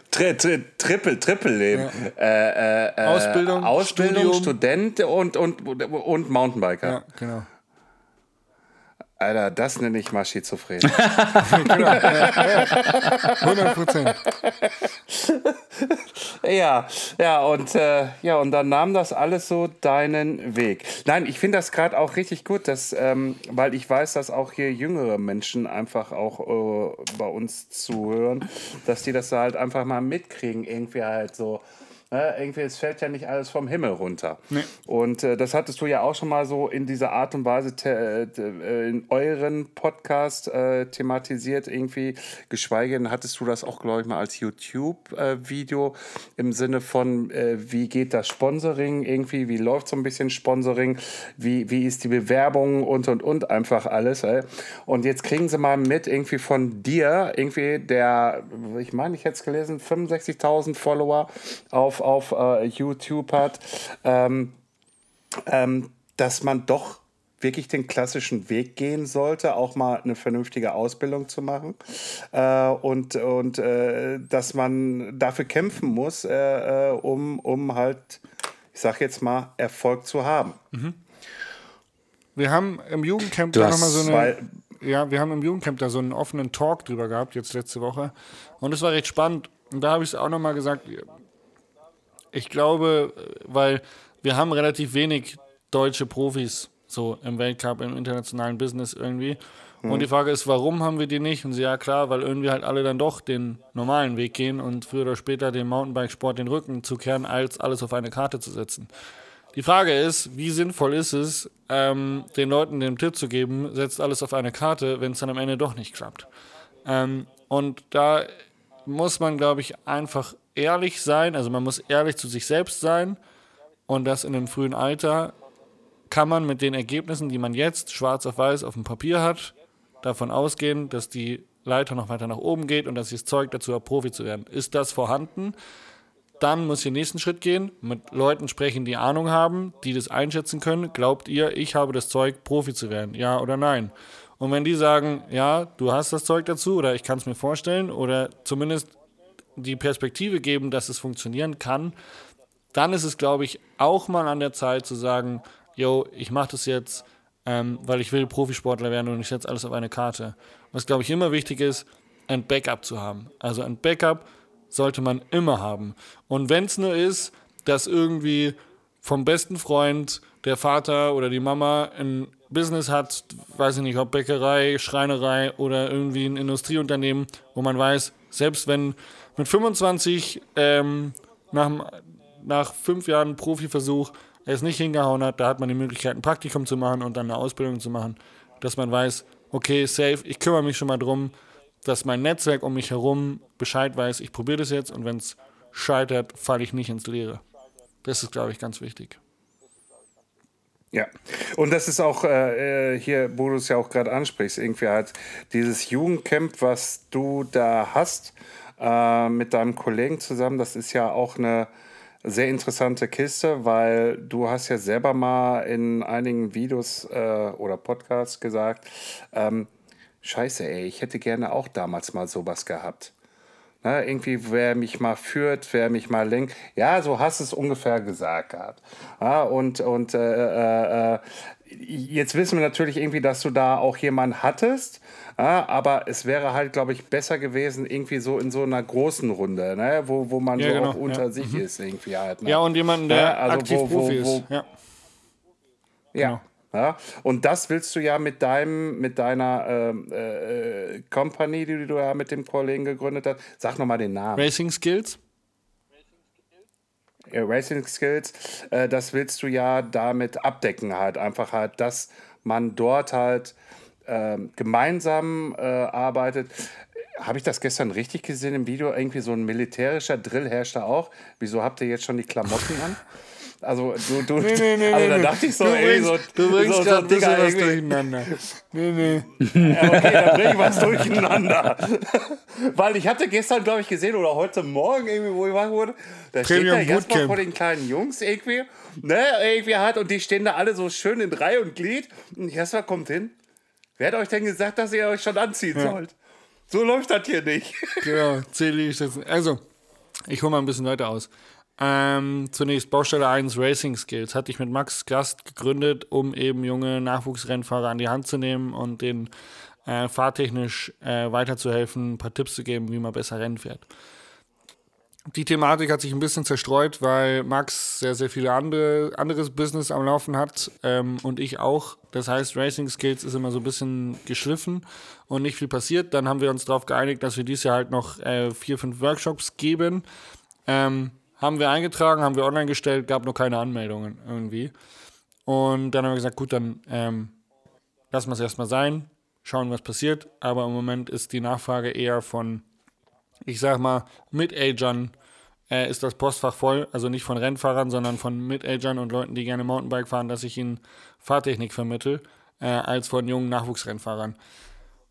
Tri Tri Triple, Triple-Leben. Ja. Äh, äh, Ausbildung, Ausbildung Studium. Student und, und, und Mountainbiker. Ja, genau. Alter, das nenne ich mal schizophren. genau. Ja, ja. 100 Prozent. ja, ja, und, äh, ja, und dann nahm das alles so deinen Weg. Nein, ich finde das gerade auch richtig gut, dass, ähm, weil ich weiß, dass auch hier jüngere Menschen einfach auch äh, bei uns zuhören, dass die das halt einfach mal mitkriegen, irgendwie halt so. Ne, irgendwie, es fällt ja nicht alles vom Himmel runter. Nee. Und äh, das hattest du ja auch schon mal so in dieser Art und Weise te- äh, in euren Podcast äh, thematisiert, irgendwie. Geschweige denn, hattest du das auch, glaube ich, mal als YouTube-Video im Sinne von, äh, wie geht das Sponsoring irgendwie, wie läuft so ein bisschen Sponsoring, wie, wie ist die Bewerbung und und und einfach alles. Ey. Und jetzt kriegen sie mal mit irgendwie von dir, irgendwie der, ich meine, ich hätte es gelesen, 65.000 Follower auf, auf äh, YouTube hat, ähm, ähm, dass man doch wirklich den klassischen Weg gehen sollte, auch mal eine vernünftige Ausbildung zu machen äh, und, und äh, dass man dafür kämpfen muss, äh, äh, um, um halt, ich sag jetzt mal, Erfolg zu haben. Wir haben im Jugendcamp da nochmal so eine. Ja, wir haben im Jugendcamp da so einen offenen Talk drüber gehabt, jetzt letzte Woche. Und es war recht spannend. Und da habe ich es auch nochmal gesagt. Ich glaube, weil wir haben relativ wenig deutsche Profis so im Weltcup, im internationalen Business irgendwie. Und die Frage ist, warum haben wir die nicht? Und sie, ja klar, weil irgendwie halt alle dann doch den normalen Weg gehen und früher oder später dem Mountainbikesport den Rücken zukehren, als alles auf eine Karte zu setzen. Die Frage ist, wie sinnvoll ist es, ähm, den Leuten den Tipp zu geben, setzt alles auf eine Karte, wenn es dann am Ende doch nicht klappt. Ähm, und da muss man, glaube ich, einfach ehrlich sein. Also man muss ehrlich zu sich selbst sein und das in einem frühen Alter kann man mit den Ergebnissen, die man jetzt schwarz auf weiß auf dem Papier hat, davon ausgehen, dass die Leiter noch weiter nach oben geht und dass das Zeug dazu hat, Profi zu werden. Ist das vorhanden? Dann muss ich den nächsten Schritt gehen, mit Leuten sprechen, die Ahnung haben, die das einschätzen können. Glaubt ihr, ich habe das Zeug, Profi zu werden? Ja oder nein? Und wenn die sagen, ja, du hast das Zeug dazu oder ich kann es mir vorstellen oder zumindest die Perspektive geben, dass es funktionieren kann, dann ist es, glaube ich, auch mal an der Zeit zu sagen, yo, ich mache das jetzt, ähm, weil ich will Profisportler werden und ich setze alles auf eine Karte. Was, glaube ich, immer wichtig ist, ein Backup zu haben. Also ein Backup sollte man immer haben. Und wenn es nur ist, dass irgendwie vom besten Freund der Vater oder die Mama ein Business hat, weiß ich nicht, ob Bäckerei, Schreinerei oder irgendwie ein Industrieunternehmen, wo man weiß, selbst wenn mit 25 ähm, nach, nach fünf Jahren Profiversuch er es nicht hingehauen hat, da hat man die Möglichkeit, ein Praktikum zu machen und dann eine Ausbildung zu machen, dass man weiß, okay, safe, ich kümmere mich schon mal drum, dass mein Netzwerk um mich herum Bescheid weiß, ich probiere das jetzt und wenn es scheitert, falle ich nicht ins Leere. Das ist, glaube ich, ganz wichtig. Ja, und das ist auch äh, hier, wo du es ja auch gerade ansprichst, irgendwie halt dieses Jugendcamp, was du da hast äh, mit deinem Kollegen zusammen, das ist ja auch eine sehr interessante Kiste, weil du hast ja selber mal in einigen Videos äh, oder Podcasts gesagt, ähm, scheiße, ey, ich hätte gerne auch damals mal sowas gehabt. Ne, irgendwie, wer mich mal führt, wer mich mal lenkt. Ja, so hast es ungefähr gesagt gehabt. Ja, und und äh, äh, äh jetzt wissen wir natürlich irgendwie, dass du da auch jemanden hattest. Ja, aber es wäre halt, glaube ich, besser gewesen, irgendwie so in so einer großen Runde, ne? wo, wo man Ja, so genau, auch unter ja. sich Mhm. ist, irgendwie halt. Ne? Ja, und jemanden, der also aktiv wo- wo- Profi wo- ist. Ja. Ja. Genau. Ja, und das willst du ja mit deinem, mit deiner ähm, äh, äh, Company, die du ja mit dem Kollegen gegründet hast. Sag nochmal den Namen. Racing Skills. Äh, Racing Skills, äh, das willst du ja damit abdecken halt. Einfach halt, dass man dort halt ähm, gemeinsam äh, arbeitet. Habe ich das gestern richtig gesehen im Video? Irgendwie so ein militärischer Drill herrscht da auch. Wieso habt ihr jetzt schon die Klamotten an? Also du, du, Nee, nee, nee, also da dachte ich so, du ey, bringst, so, du bringst so, so gerade ein Dinger was durcheinander. Nee, nee. Ja, okay, dann bring ich was durcheinander. Weil ich hatte gestern, glaube ich, gesehen oder heute Morgen irgendwie, wo ich wach wurde, da steht Premium da Jasper Bootcamp. vor den kleinen Jungs irgendwie, ne, irgendwie halt, und die stehen da alle so schön in Reihe und Glied. Und Jasper kommt hin. Wer hat euch denn gesagt, dass ihr euch schon anziehen sollt? So läuft das hier nicht. Genau, zähle ich das. Also, ich hole mal ein bisschen weiter aus. Ähm, zunächst Baustelle 1 Racing Skills hatte ich mit Max Gast gegründet, um eben junge Nachwuchsrennfahrer an die Hand zu nehmen und denen äh, fahrtechnisch äh, weiterzuhelfen, ein paar Tipps zu geben, wie man besser Rennen fährt. Die Thematik hat sich ein bisschen zerstreut, weil Max sehr, sehr viele andere, anderes Business am Laufen hat ähm, und ich auch. Das heißt, Racing Skills ist immer so ein bisschen geschliffen und nicht viel passiert. Dann haben wir uns darauf geeinigt, dass wir dieses Jahr halt noch äh, vier, fünf Workshops geben. Ähm, haben wir eingetragen, haben wir online gestellt, gab noch keine Anmeldungen irgendwie. Und dann haben wir gesagt, gut, dann ähm, lassen wir es erstmal sein, schauen, was passiert. Aber im Moment ist die Nachfrage eher von ich sag mal, Mid-Agern äh, ist das Postfach voll. Also nicht von Rennfahrern, sondern von Mid-Agern und Leuten, die gerne Mountainbike fahren, dass ich ihnen Fahrtechnik vermittel, äh, als von jungen Nachwuchsrennfahrern.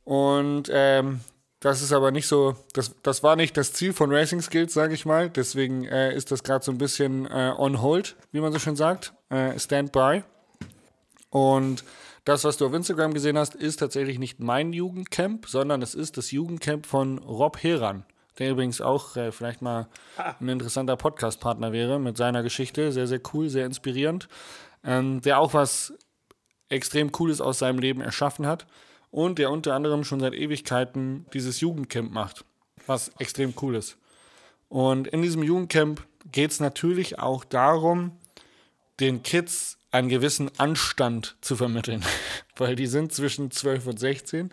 Und ähm, das ist aber nicht so, das, das war nicht das Ziel von Racing Skills, sage ich mal. Deswegen äh, ist das gerade so ein bisschen äh, on hold, wie man so schön sagt. Äh, Standby. Und das, was du auf Instagram gesehen hast, ist tatsächlich nicht mein Jugendcamp, sondern es ist das Jugendcamp von Rob Heran, der übrigens auch äh, vielleicht mal ein interessanter Podcast-Partner wäre mit seiner Geschichte. Sehr, sehr cool, sehr inspirierend. Ähm, der auch was extrem Cooles aus seinem Leben erschaffen hat und der unter anderem schon seit Ewigkeiten dieses Jugendcamp macht, was extrem cool ist. Und in diesem Jugendcamp geht es natürlich auch darum, den Kids einen gewissen Anstand zu vermitteln, weil die sind zwischen 12 und 16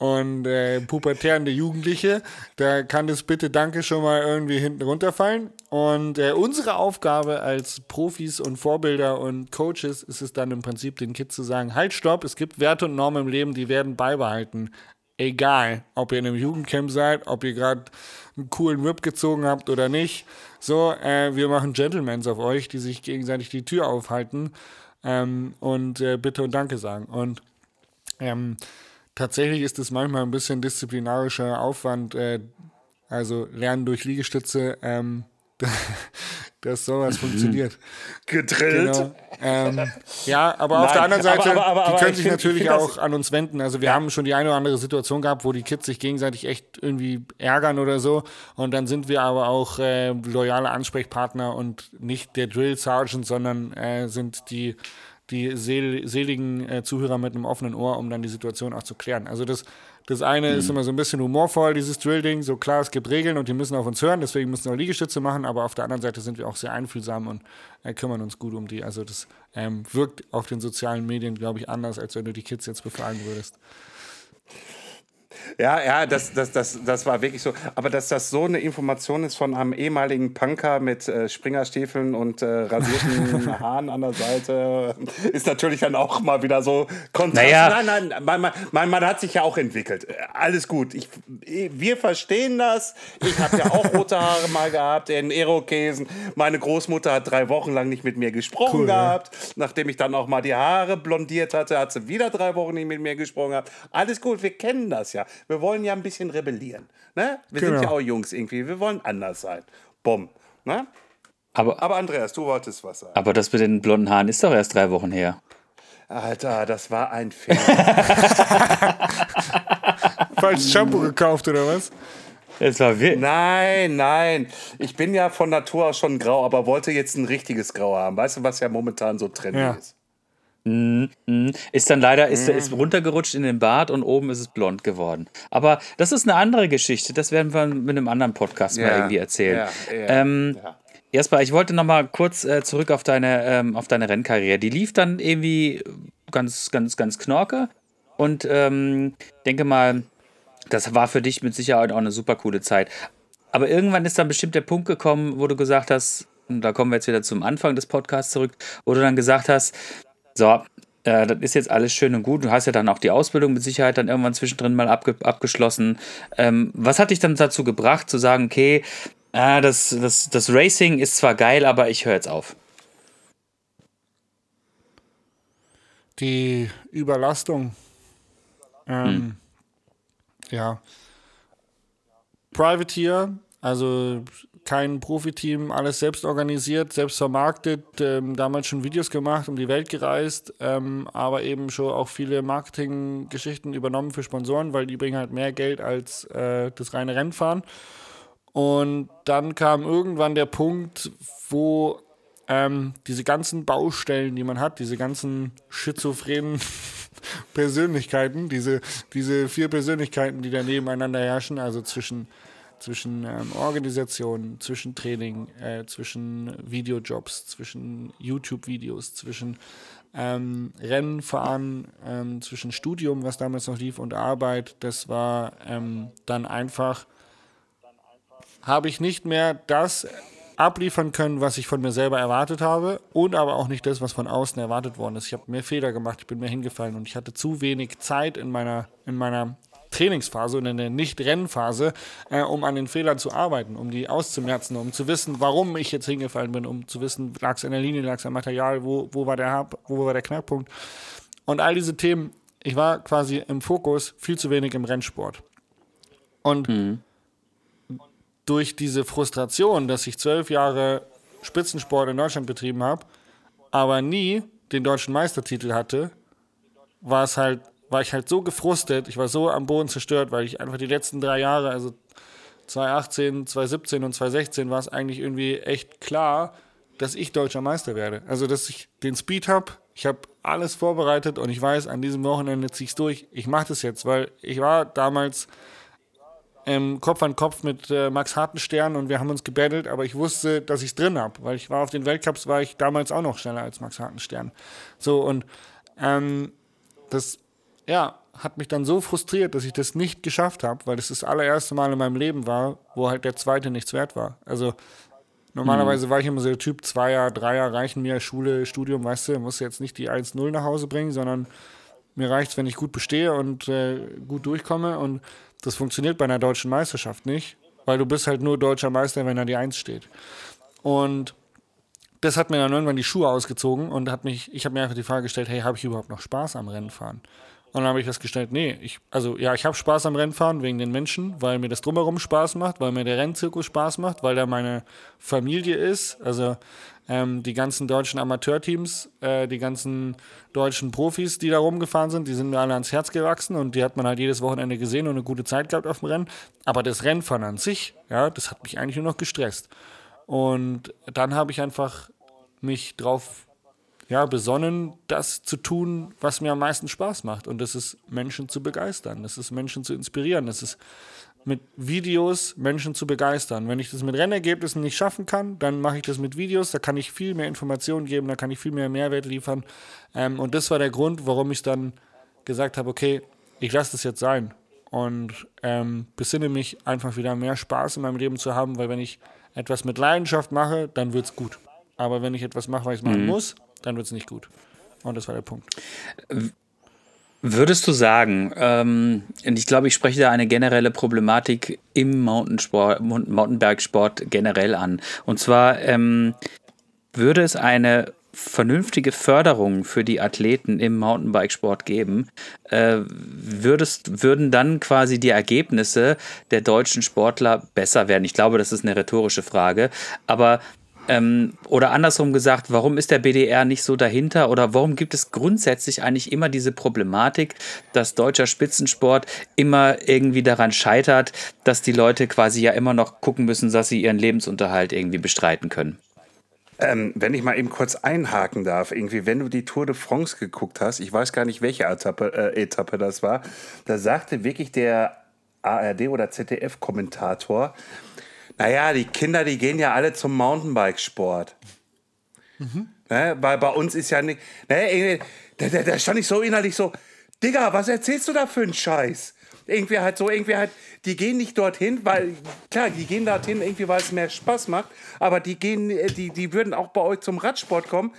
und äh, pubertärende Jugendliche, da kann das bitte Danke schon mal irgendwie hinten runterfallen. Und äh, unsere Aufgabe als Profis und Vorbilder und Coaches ist es dann im Prinzip den Kids zu sagen, halt, stopp, es gibt Werte und Normen im Leben, die werden beibehalten. Egal, ob ihr in einem Jugendcamp seid, ob ihr gerade einen coolen Whip gezogen habt oder nicht. So, äh, wir machen Gentlemans auf euch, die sich gegenseitig die Tür aufhalten ähm, und äh, Bitte und Danke sagen. Und ähm, tatsächlich ist es manchmal ein bisschen disziplinarischer Aufwand, äh, also Lernen durch Liegestütze, ähm, dass sowas funktioniert. Gedrillt. Genau. Ähm, ja, aber auf Nein, der anderen Seite, aber- aber- aber die können ich sich find- natürlich auch an uns wenden. Also wir haben schon die eine oder andere Situation gehabt, wo die Kids sich gegenseitig echt irgendwie ärgern oder so. Und dann sind wir aber auch äh, loyale Ansprechpartner und nicht der Drill Sergeant, sondern äh, sind die die sel seligen äh, Zuhörer mit einem offenen Ohr, um dann die Situation auch zu klären. Also das, das eine ist immer so ein bisschen humorvoll, dieses Drill-Ding. So klar, es gibt Regeln und die müssen auf uns hören, deswegen müssen wir auch Liegestütze machen, aber auf der anderen Seite sind wir auch sehr einfühlsam und äh, kümmern uns gut um die. Also das ähm, wirkt auf den sozialen Medien, glaube ich, anders, als wenn du die Kids jetzt befragen würdest. Ja, ja, das, das, das, das war wirklich so. Aber dass das so eine Information ist von einem ehemaligen Punker mit äh, Springerstiefeln und äh, rasierten Haaren an der Seite, ist natürlich dann auch mal wieder so Kontrast. Naja. Nein, nein, man, man, man, man hat sich ja auch entwickelt. Alles gut. Ich, wir verstehen das. Ich habe ja auch rote Haare mal gehabt in Irokesen. Meine Großmutter hat drei Wochen lang nicht mit mir gesprochen Cool, ja. gehabt. Nachdem ich dann auch mal die Haare blondiert hatte, hat sie wieder drei Wochen nicht mit mir gesprochen gehabt. Alles gut, wir kennen das ja. Wir wollen ja ein bisschen rebellieren. Ne? Wir sind Genau. ja auch Jungs irgendwie. Wir wollen anders sein. Bumm. Ne? Aber, Aber Andreas, du wolltest was sagen. aber das mit den blonden Haaren ist doch erst drei Wochen her. Alter, das war ein Fehler. Falsches Shampoo gekauft oder was? Es war wirklich. nein, nein. Ich bin ja von Natur aus schon grau, aber wollte jetzt ein richtiges Grau haben. Weißt du, was ja momentan so trendy Ja. ist? Ist dann leider ist, ist runtergerutscht in den Bart und oben ist es blond geworden. Aber das ist eine andere Geschichte. Das werden wir mit einem anderen Podcast mal Ja, irgendwie erzählen. ja, ja, ähm, ja. Erstmal, ich wollte noch mal kurz äh, zurück auf deine, ähm, auf deine Rennkarriere. Die lief dann irgendwie ganz, ganz, ganz knorke. Und ähm, denke mal, das war für dich mit Sicherheit auch eine super coole Zeit. Aber irgendwann ist dann bestimmt der Punkt gekommen, wo du gesagt hast, und da kommen wir jetzt wieder zum Anfang des Podcasts zurück, wo du dann gesagt hast, so, äh, das ist jetzt alles schön und gut. Du hast ja dann auch die Ausbildung mit Sicherheit dann irgendwann zwischendrin mal abge abgeschlossen. Ähm, was hat dich dann dazu gebracht, zu sagen, okay, ah, das, das, das Racing ist zwar geil, aber ich höre jetzt auf? Die Überlastung. Ähm, Ja. Privateer, also kein Profiteam, alles selbst organisiert, selbst vermarktet, ähm, damals schon Videos gemacht, um die Welt gereist, ähm, aber eben schon auch viele Marketinggeschichten übernommen für Sponsoren, weil die bringen halt mehr Geld als äh, das reine Rennfahren. Und dann kam irgendwann der Punkt, wo ähm, diese ganzen Baustellen, die man hat, diese ganzen schizophrenen Persönlichkeiten, diese, diese vier Persönlichkeiten, die da nebeneinander herrschen, also zwischen, zwischen ähm, Organisation, zwischen Training, äh, zwischen Videojobs, zwischen YouTube-Videos, zwischen ähm, Rennen fahren, ähm, zwischen Studium, was damals noch lief, und Arbeit, das war ähm, dann einfach habe ich nicht mehr das abliefern können, was ich von mir selber erwartet habe und aber auch nicht das, was von außen erwartet worden ist. Ich habe mehr Fehler gemacht, ich bin mehr hingefallen und ich hatte zu wenig Zeit in meiner, in meiner Trainingsphase und in der Nicht-Rennphase, äh, um an den Fehlern zu arbeiten, um die auszumerzen, um zu wissen, warum ich jetzt hingefallen bin, um zu wissen, lag es an der Linie, lag es am Material, wo, wo, war der, Hab- wo war der Knackpunkt. Und all diese Themen, ich war quasi im Fokus viel zu wenig im Rennsport. Und durch diese Frustration, dass ich zwölf Jahre Spitzensport in Deutschland betrieben habe, aber nie den deutschen Meistertitel hatte, war es halt, war ich halt so gefrustet, ich war so am Boden zerstört, weil ich einfach die letzten drei Jahre, also 2018, 2017 und 2016 war es eigentlich irgendwie echt klar, dass ich deutscher Meister werde. Also, dass ich den Speed habe, ich habe alles vorbereitet und ich weiß, an diesem Wochenende ziehe ich es durch. Ich mache das jetzt, weil ich war damals ähm, Kopf an Kopf mit äh, Max Hartenstern und wir haben uns gebettelt, aber ich wusste, dass ich es drin habe, weil ich war auf den Weltcups, war ich damals auch noch schneller als Max Hartenstern. So und ähm, das, ja, hat mich dann so frustriert, dass ich das nicht geschafft habe, weil das das allererste Mal in meinem Leben war, wo halt der zweite nichts wert war. Also normalerweise war ich immer so der Typ, Zweier, Dreier reichen mir, Schule, Studium, weißt du, muss jetzt nicht die 1-0 nach Hause bringen, sondern mir reicht wenn ich gut bestehe und äh, gut durchkomme und das funktioniert bei einer deutschen Meisterschaft nicht, weil du bist halt nur deutscher Meister, wenn da die Eins steht. Und das hat mir dann irgendwann die Schuhe ausgezogen und hat mich, ich habe mir einfach die Frage gestellt, hey, habe ich überhaupt noch Spaß am Rennfahren? Und dann habe ich festgestellt, nee, ich, also ja, ich habe Spaß am Rennfahren wegen den Menschen, weil mir das drumherum Spaß macht, weil mir der Rennzirkus Spaß macht, weil da meine Familie ist. Also ähm, die ganzen deutschen Amateurteams, äh, die ganzen deutschen Profis, die da rumgefahren sind, die sind mir alle ans Herz gewachsen und die hat man halt jedes Wochenende gesehen und eine gute Zeit gehabt auf dem Rennen. Aber das Rennfahren an sich, ja, das hat mich eigentlich nur noch gestresst. Und dann habe ich einfach mich drauf ja, besonnen, das zu tun, was mir am meisten Spaß macht. Und das ist, Menschen zu begeistern. Das ist, Menschen zu inspirieren. Das ist, mit Videos Menschen zu begeistern. Wenn ich das mit Rennergebnissen nicht schaffen kann, dann mache ich das mit Videos. Da kann ich viel mehr Informationen geben, da kann ich viel mehr Mehrwert liefern. Ähm, und das war der Grund, warum ich dann gesagt habe, okay, ich lasse das jetzt sein. und ähm, besinne mich einfach wieder mehr Spaß in meinem Leben zu haben, weil wenn ich etwas mit Leidenschaft mache, dann wird es gut. Aber wenn ich etwas mache, weil ich es machen muss, dann wird es nicht gut. Und das war der Punkt. Würdest du sagen, ähm, und ich glaube, ich spreche da eine generelle Problematik im Mountainsport, Mountainbikesport generell an. Und zwar ähm, würde es eine vernünftige Förderung für die Athleten im Mountainbikesport geben, äh, würdest, würden dann quasi die Ergebnisse der deutschen Sportler besser werden? Ich glaube, das ist eine rhetorische Frage, aber ähm, oder andersrum gesagt, warum ist der BDR nicht so dahinter oder warum gibt es grundsätzlich eigentlich immer diese Problematik, dass deutscher Spitzensport immer irgendwie daran scheitert, dass die Leute quasi ja immer noch gucken müssen, dass sie ihren Lebensunterhalt irgendwie bestreiten können? Ähm, wenn ich mal eben kurz einhaken darf, irgendwie, wenn du die Tour de France geguckt hast, ich weiß gar nicht, welche Etappe, äh, Etappe das war, da sagte wirklich der ARD oder ZDF-Kommentator, naja, die Kinder, die gehen ja alle zum Mountainbikesport. Mhm. Ne, weil bei uns ist ja nicht. Ne, da, da, da stand ich so innerlich so, Digga, was erzählst du da für einen Scheiß? Irgendwie halt so, irgendwie halt, die gehen nicht dorthin, weil, klar, die gehen dorthin irgendwie, weil es mehr Spaß macht, aber die gehen, äh, die, die würden auch bei euch zum Radsport kommen.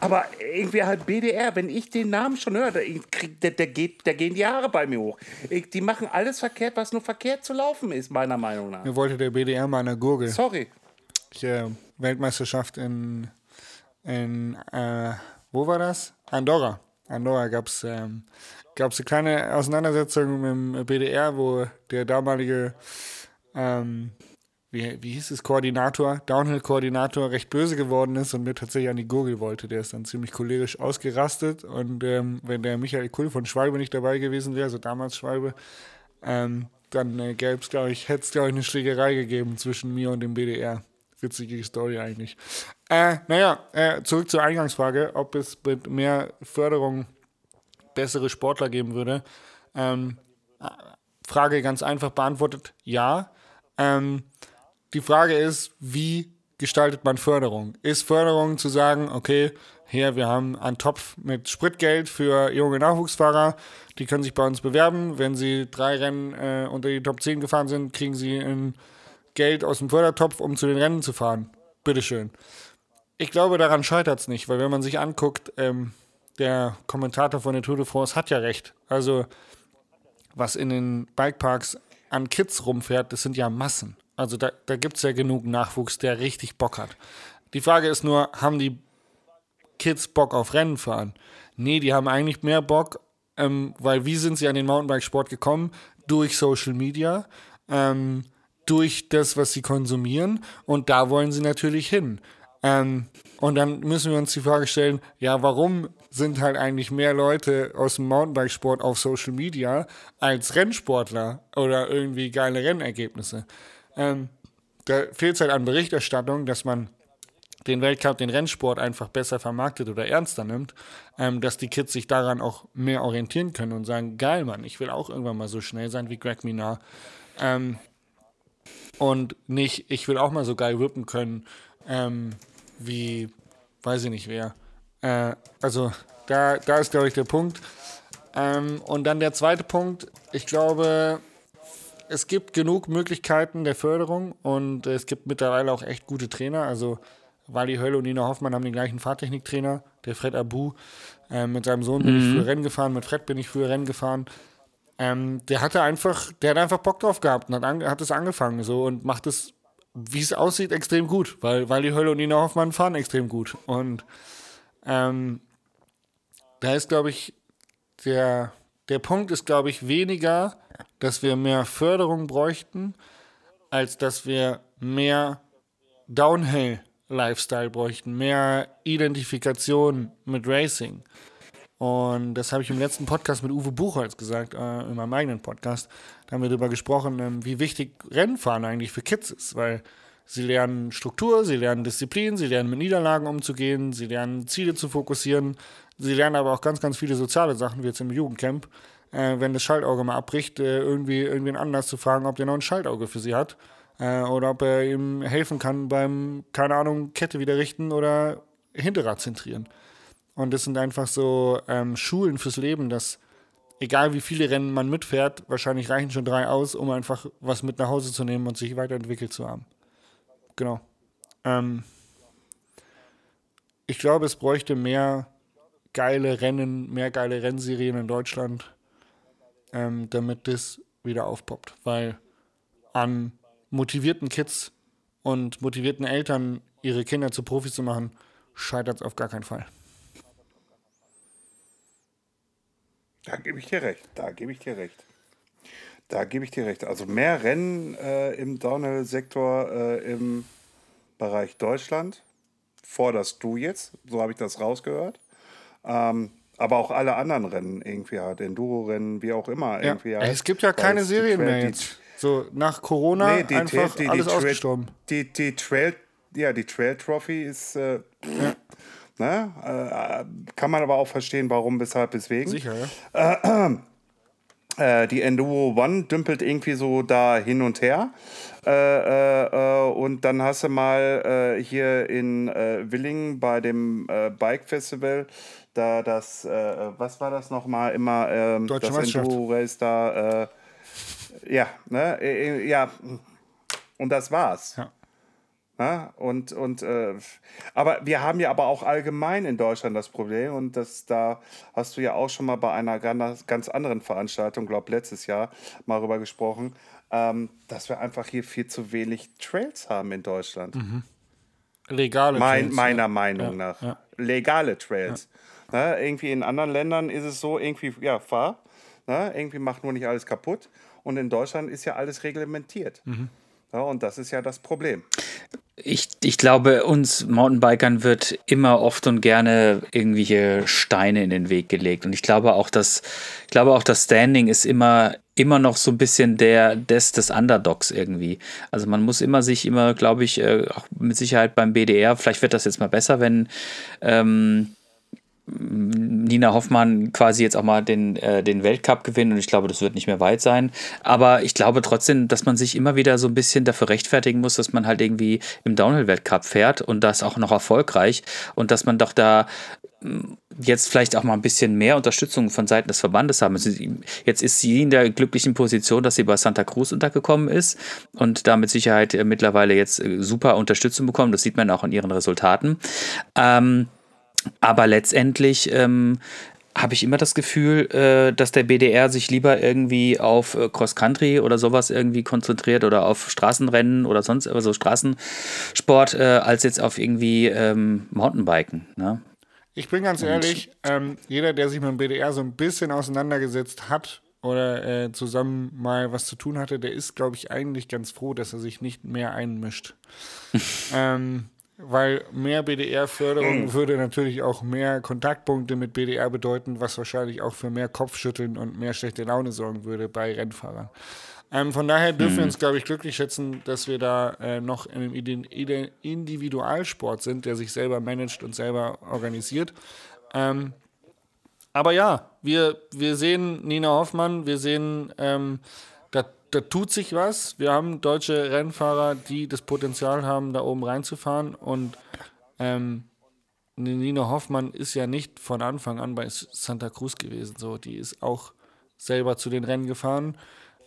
Aber irgendwie halt BDR, wenn ich den Namen schon höre, der, der, geht, der gehen die Haare bei mir hoch. Die machen alles verkehrt, was nur verkehrt zu laufen ist, meiner Meinung nach. Mir wollte der BDR mal eine Gurgel. Sorry. Ich, äh, Weltmeisterschaft in, in äh, wo war das? Andorra. Andorra gab es ähm, eine kleine Auseinandersetzung mit dem BDR, wo der damalige, ähm, wie, wie hieß es, Koordinator, Downhill-Koordinator recht böse geworden ist und mir tatsächlich an die Gurgel wollte. Der ist dann ziemlich cholerisch ausgerastet und ähm, wenn der Michael Kull von Schwalbe nicht dabei gewesen wäre, also damals Schwalbe, ähm, dann äh, gäbe es, glaube ich, hätte es, glaube ich, eine Schlägerei gegeben zwischen mir und dem BDR. Witzige Story eigentlich. Äh, naja, äh, zurück zur Eingangsfrage, ob es mit mehr Förderung bessere Sportler geben würde. Ähm, Frage ganz einfach beantwortet, ja. Ähm, die Frage ist, wie gestaltet man Förderung? Ist Förderung zu sagen, okay, hier, wir haben einen Topf mit Spritgeld für junge Nachwuchsfahrer, die können sich bei uns bewerben. Wenn sie drei Rennen äh, unter die Top 10 gefahren sind, kriegen sie ein Geld aus dem Fördertopf, um zu den Rennen zu fahren. Bitteschön. Ich glaube, daran scheitert es nicht, weil wenn man sich anguckt, ähm, der Kommentator von der Tour de France hat ja recht. Also, was in den Bikeparks an Kids rumfährt, das sind ja Massen. Also, da, da gibt es ja genug Nachwuchs, der richtig Bock hat. Die Frage ist nur, haben die Kids Bock auf Rennen fahren? Nee, die haben eigentlich mehr Bock, ähm, weil wie sind sie an den Mountainbikesport gekommen? Durch Social Media, ähm, durch das, was sie konsumieren und da wollen sie natürlich hin. Ähm, und dann müssen wir uns die Frage stellen, ja, warum sind halt eigentlich mehr Leute aus dem Mountainbikesport auf Social Media als Rennsportler oder irgendwie geile Rennergebnisse? Ähm, da fehlt es halt an Berichterstattung, dass man den Weltcup, den Rennsport einfach besser vermarktet oder ernster nimmt, ähm, dass die Kids sich daran auch mehr orientieren können und sagen, geil, Mann, ich will auch irgendwann mal so schnell sein wie Greg Minar. Ähm, und nicht, ich will auch mal so geil whippen können, ähm, wie, weiß ich nicht wer. Äh, also da, da ist, glaube ich, der Punkt. Ähm, und dann der zweite Punkt, ich glaube, es gibt genug Möglichkeiten der Förderung und es gibt mittlerweile auch echt gute Trainer. Also Wally Höll und Nina Hoffmann haben den gleichen Fahrtechniktrainer, der Fred Abu. Ähm, mit seinem Sohn bin mhm. ich früher Rennen gefahren, mit Fred bin ich früher Rennen gefahren. Ähm, der hatte einfach, der hat einfach Bock drauf gehabt und hat, an, hat es angefangen so und macht es wie es aussieht, extrem gut, weil, weil die Hölle und Nina Hoffmann fahren extrem gut. Und ähm, da ist, glaube ich, der, der Punkt ist, glaube ich, weniger, dass wir mehr Förderung bräuchten, als dass wir mehr Downhill-Lifestyle bräuchten, mehr Identifikation mit Racing. Und das habe ich im letzten Podcast mit Uwe Buchholz gesagt, äh, in meinem eigenen Podcast. Da haben wir darüber gesprochen, ähm, wie wichtig Rennfahren eigentlich für Kids ist, weil sie lernen Struktur, sie lernen Disziplin, sie lernen mit Niederlagen umzugehen, sie lernen Ziele zu fokussieren, sie lernen aber auch ganz, ganz viele soziale Sachen, wie jetzt im Jugendcamp. Äh, wenn das Schaltauge mal abbricht, äh, irgendwie irgendwen anders zu fragen, ob der noch ein Schaltauge für sie hat. Äh, oder ob er ihm helfen kann beim, keine Ahnung, Kette wieder richten oder Hinterrad zentrieren. Und das sind einfach so ähm, Schulen fürs Leben, dass egal wie viele Rennen man mitfährt, wahrscheinlich reichen schon drei aus, um einfach was mit nach Hause zu nehmen und sich weiterentwickelt zu haben. Genau. Ähm, ich glaube, es bräuchte mehr geile Rennen, mehr geile Rennserien in Deutschland, ähm, damit das wieder aufpoppt. Weil an motivierten Kids und motivierten Eltern ihre Kinder zu Profis zu machen, scheitert es auf gar keinen Fall. Da gebe ich dir recht. Da gebe ich dir recht. Da gebe ich dir recht. Also mehr Rennen äh, im Downhill-Sektor äh, im Bereich Deutschland forderst du jetzt. So habe ich das rausgehört. Ähm, aber auch alle anderen Rennen irgendwie halt, Enduro-Rennen, wie auch immer. Ja. Irgendwie halt, Es gibt ja keine Serien mehr jetzt. So nach Corona Nee, die, einfach die, die, alles ausgestorben. Die, die Trail, ja, die Trail Trophy ist, äh, ne, äh, kann man aber auch verstehen, warum, weshalb, weswegen. Sicher, ja. Äh, die Enduro One dümpelt irgendwie so da hin und her. Äh, äh, äh, und dann hast du mal äh, hier in äh, Willingen bei dem äh, Bike Festival da das, äh, was war das nochmal immer, ähm, Deutsche das. Enduro Race da, äh, ja, ne, äh, äh, ja, und das war's. Ja. Ja, und, und, äh, aber wir haben ja aber auch allgemein in Deutschland das Problem, und das, da hast du ja auch schon mal bei einer ganz, ganz anderen Veranstaltung, glaube letztes Jahr, mal rüber gesprochen, ähm, dass wir einfach hier viel zu wenig Trails haben in Deutschland. Legale Mein, Trails, meiner ja. Meinung Ja, nach. Legale Trails. Ne, irgendwie in anderen Ländern ist es so, irgendwie, ja, fahr. Ne, irgendwie macht nur nicht alles kaputt. Und in Deutschland ist ja alles reglementiert. Mhm. Ja, und das ist ja das Problem. Ich, ich glaube, uns Mountainbikern wird immer oft und gerne irgendwelche Steine in den Weg gelegt. Und ich glaube auch, dass, ich glaube auch, das Standing ist immer, immer noch so ein bisschen der des, des Underdogs irgendwie. Also man muss immer sich immer, glaube ich, äh, auch mit Sicherheit beim BDR, vielleicht wird das jetzt mal besser, wenn ähm, Nina Hoffmann quasi jetzt auch mal den, äh, den Weltcup gewinnen und ich glaube, das wird nicht mehr weit sein. Aber ich glaube trotzdem, dass man sich immer wieder so ein bisschen dafür rechtfertigen muss, dass man halt irgendwie im Downhill-Weltcup fährt und das auch noch erfolgreich und dass man doch da mh, jetzt vielleicht auch mal ein bisschen mehr Unterstützung von Seiten des Verbandes haben. Jetzt ist sie in der glücklichen Position, dass sie bei Santa Cruz untergekommen ist und da mit Sicherheit mittlerweile jetzt äh, super Unterstützung bekommt. Das sieht man auch in ihren Resultaten. Ähm, aber letztendlich ähm, habe ich immer das Gefühl, äh, dass der BDR sich lieber irgendwie auf äh, Cross-Country oder sowas irgendwie konzentriert oder auf Straßenrennen oder sonst also Straßensport, äh, als jetzt auf irgendwie ähm, Mountainbiken. Ne? Ich bin ganz ehrlich, ähm, jeder, der sich mit dem BDR so ein bisschen auseinandergesetzt hat oder äh, zusammen mal was zu tun hatte, der ist, glaube ich, eigentlich ganz froh, dass er sich nicht mehr einmischt. ähm, weil mehr BDR-Förderung würde natürlich auch mehr Kontaktpunkte mit BDR bedeuten, was wahrscheinlich auch für mehr Kopfschütteln und mehr schlechte Laune sorgen würde bei Rennfahrern. Ähm, von daher dürfen wir uns, glaube ich, glücklich schätzen, dass wir da äh, noch in einem Ide- Individualsport sind, der sich selber managt und selber organisiert. Ähm, aber ja, wir, wir sehen Nina Hoffmann, wir sehen, ähm, da, tut sich was. Wir haben deutsche Rennfahrer, die das Potenzial haben, da oben reinzufahren. Und ähm, Nina Hoffmann ist ja nicht von Anfang an bei Santa Cruz gewesen. So, die ist auch selber zu den Rennen gefahren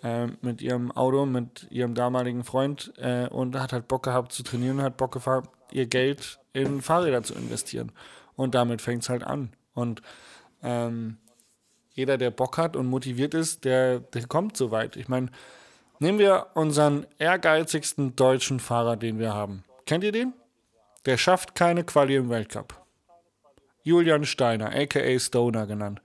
ähm, mit ihrem Auto, mit ihrem damaligen Freund äh, und hat halt Bock gehabt zu trainieren hat Bock gehabt, ihr Geld in Fahrräder zu investieren. Und damit fängt es halt an. Und ähm, jeder, der Bock hat und motiviert ist, der, der kommt so weit. Ich meine, nehmen wir unseren ehrgeizigsten deutschen Fahrer, den wir haben. Kennt ihr den? Der schafft keine Quali im Weltcup. Julian Steiner, aka Stoner genannt.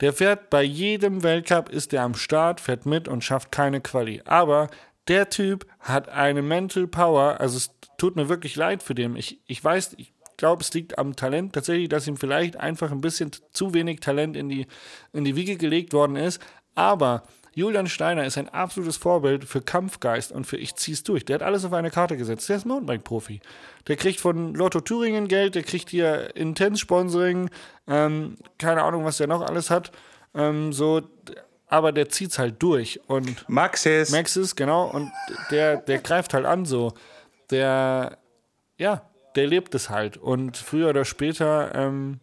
Der fährt bei jedem Weltcup, ist der am Start, fährt mit und schafft keine Quali. Aber der Typ hat eine Mental Power, also es tut mir wirklich leid für den. Ich, ich weiß, ich glaube, es liegt am Talent tatsächlich, dass ihm vielleicht einfach ein bisschen zu wenig Talent in die, in die Wiege gelegt worden ist. Aber Julian Steiner ist ein absolutes Vorbild für Kampfgeist und für ich zieh's durch. Der hat alles auf eine Karte gesetzt. Der ist Mountainbike-Profi. Der kriegt von Lotto Thüringen Geld, der kriegt hier Intens-Sponsoring, ähm, keine Ahnung, was der noch alles hat. Ähm, so, aber der zieht's halt durch. Und Maxis. Maxis, genau, und der, der greift halt an so. Der, ja, der lebt es halt. Und früher oder später ähm,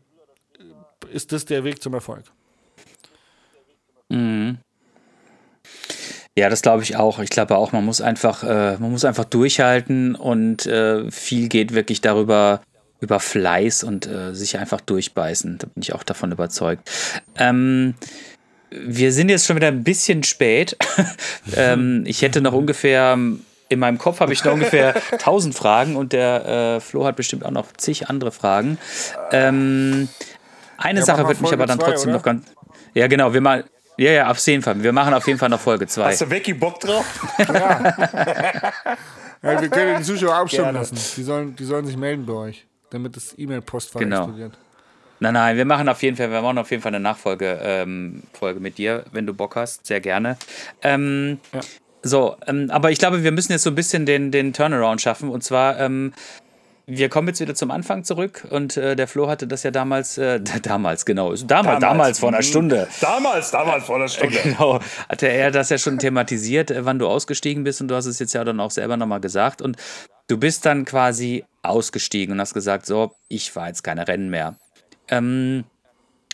ist das der Weg zum Erfolg. Mhm. Ja, das glaube ich auch. Ich glaube auch, man muss einfach, äh, man muss einfach durchhalten und äh, viel geht wirklich darüber, über Fleiß und äh, sich einfach durchbeißen. Da bin ich auch davon überzeugt. Ähm, wir sind jetzt schon wieder ein bisschen spät. ähm, ich hätte noch ungefähr, in meinem Kopf habe ich noch ungefähr 1000 Fragen und der äh, Flo hat bestimmt auch noch zig andere Fragen. Ähm, eine ja, Sache wird mich aber dann zwei, trotzdem oder? noch ganz. Ja, genau, wir mal. Ja, ja, auf jeden Fall. Wir machen auf jeden Fall noch Folge 2. Hast du Becky Bock drauf? ja. ja. Wir können die Zuschauer abstimmen lassen. Die sollen, die sollen sich melden bei euch, damit das E-Mail-Postfach genau. explodiert. Nein, nein, wir machen auf jeden Fall, wir machen auf jeden Fall eine Nachfolge ähm, Folge mit dir, wenn du Bock hast, sehr gerne. Ähm, ja. So, ähm, aber ich glaube, wir müssen jetzt so ein bisschen den, den Turnaround schaffen. Und zwar, ähm, wir kommen jetzt wieder zum Anfang zurück und äh, der Flo hatte das ja damals, äh, damals, genau, damals, damals, damals vor einer mhm. Stunde. Damals, damals vor einer Stunde. Genau, hatte er das ja schon thematisiert, äh, wann du ausgestiegen bist und du hast es jetzt ja dann auch selber nochmal gesagt. Und du bist dann quasi ausgestiegen und hast gesagt, so, ich fahre jetzt keine Rennen mehr. Ähm,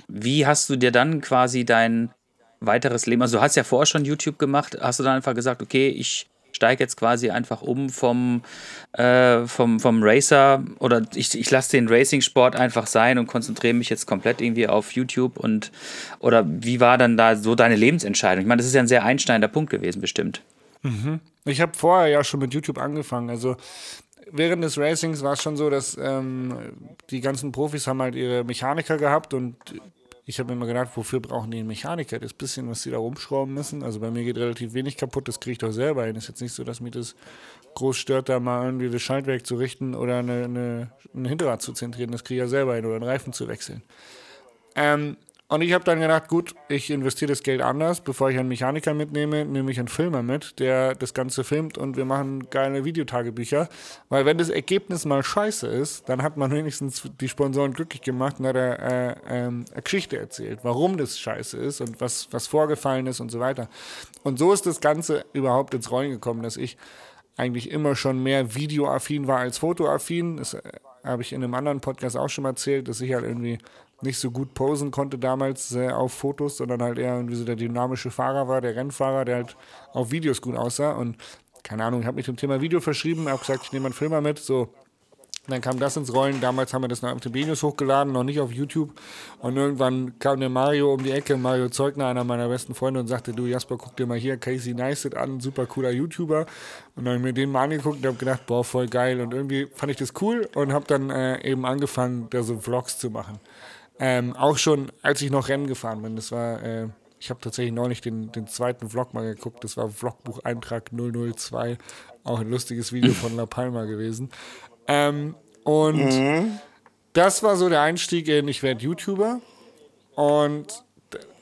wie hast du dir dann quasi dein weiteres Leben, also du hast ja vorher schon YouTube gemacht, hast du dann einfach gesagt, okay, ich steige jetzt quasi einfach um vom, äh, vom, vom Racer oder ich, ich lasse den Racing-Sport einfach sein und konzentriere mich jetzt komplett irgendwie auf YouTube und oder wie war dann da so deine Lebensentscheidung? Ich meine, das ist ja ein sehr einschneidender Punkt gewesen, bestimmt. Mhm. Ich habe vorher ja schon mit YouTube angefangen. Also während des Racings war es schon so, dass ähm, die ganzen Profis haben halt ihre Mechaniker gehabt und ich habe immer gedacht, wofür brauchen die einen Mechaniker? Das bisschen, was die da rumschrauben müssen. Also bei mir geht relativ wenig kaputt, das kriege ich doch selber hin. Ist jetzt nicht so, dass mich das groß stört, da mal irgendwie das Schaltwerk zu richten oder eine, eine, ein Hinterrad zu zentrieren. Das kriege ich ja selber hin oder einen Reifen zu wechseln. Ähm, und ich habe dann gedacht, gut, ich investiere das Geld anders. Bevor ich einen Mechaniker mitnehme, nehme ich einen Filmer mit, der das Ganze filmt und wir machen geile Videotagebücher. Weil wenn das Ergebnis mal scheiße ist, dann hat man wenigstens die Sponsoren glücklich gemacht und hat äh, äh, eine Geschichte erzählt, warum das scheiße ist und was, was vorgefallen ist und so weiter. Und so ist das Ganze überhaupt ins Rollen gekommen, dass ich eigentlich immer schon mehr videoaffin war als fotoaffin. Das äh, habe ich in einem anderen Podcast auch schon mal erzählt, dass ich halt irgendwie nicht so gut posen konnte damals äh, auf Fotos, sondern halt eher irgendwie so der dynamische Fahrer war, der Rennfahrer, der halt auf Videos gut aussah. Und keine Ahnung, ich habe mich dem Thema Video verschrieben, habe gesagt, ich nehme einen Filmer mit, so. Dann kam das ins Rollen. Damals haben wir das noch auf News hochgeladen, noch nicht auf YouTube. Und irgendwann kam der Mario um die Ecke, Mario Zeugner, einer meiner besten Freunde, und sagte: Du, Jasper, guck dir mal hier Casey Neistat an, super cooler YouTuber. Und dann habe ich mir den mal angeguckt und habe gedacht: Boah, voll geil. Und irgendwie fand ich das cool und habe dann äh, eben angefangen, da so Vlogs zu machen. Ähm, auch schon, als ich noch Rennen gefahren bin. Das war, äh, ich habe tatsächlich neulich den, den zweiten Vlog mal geguckt. Das war Vlogbuch-Eintrag 002. Auch ein lustiges Video von La Palma gewesen. Ähm, und mhm. das war so der Einstieg in, ich werde YouTuber. Und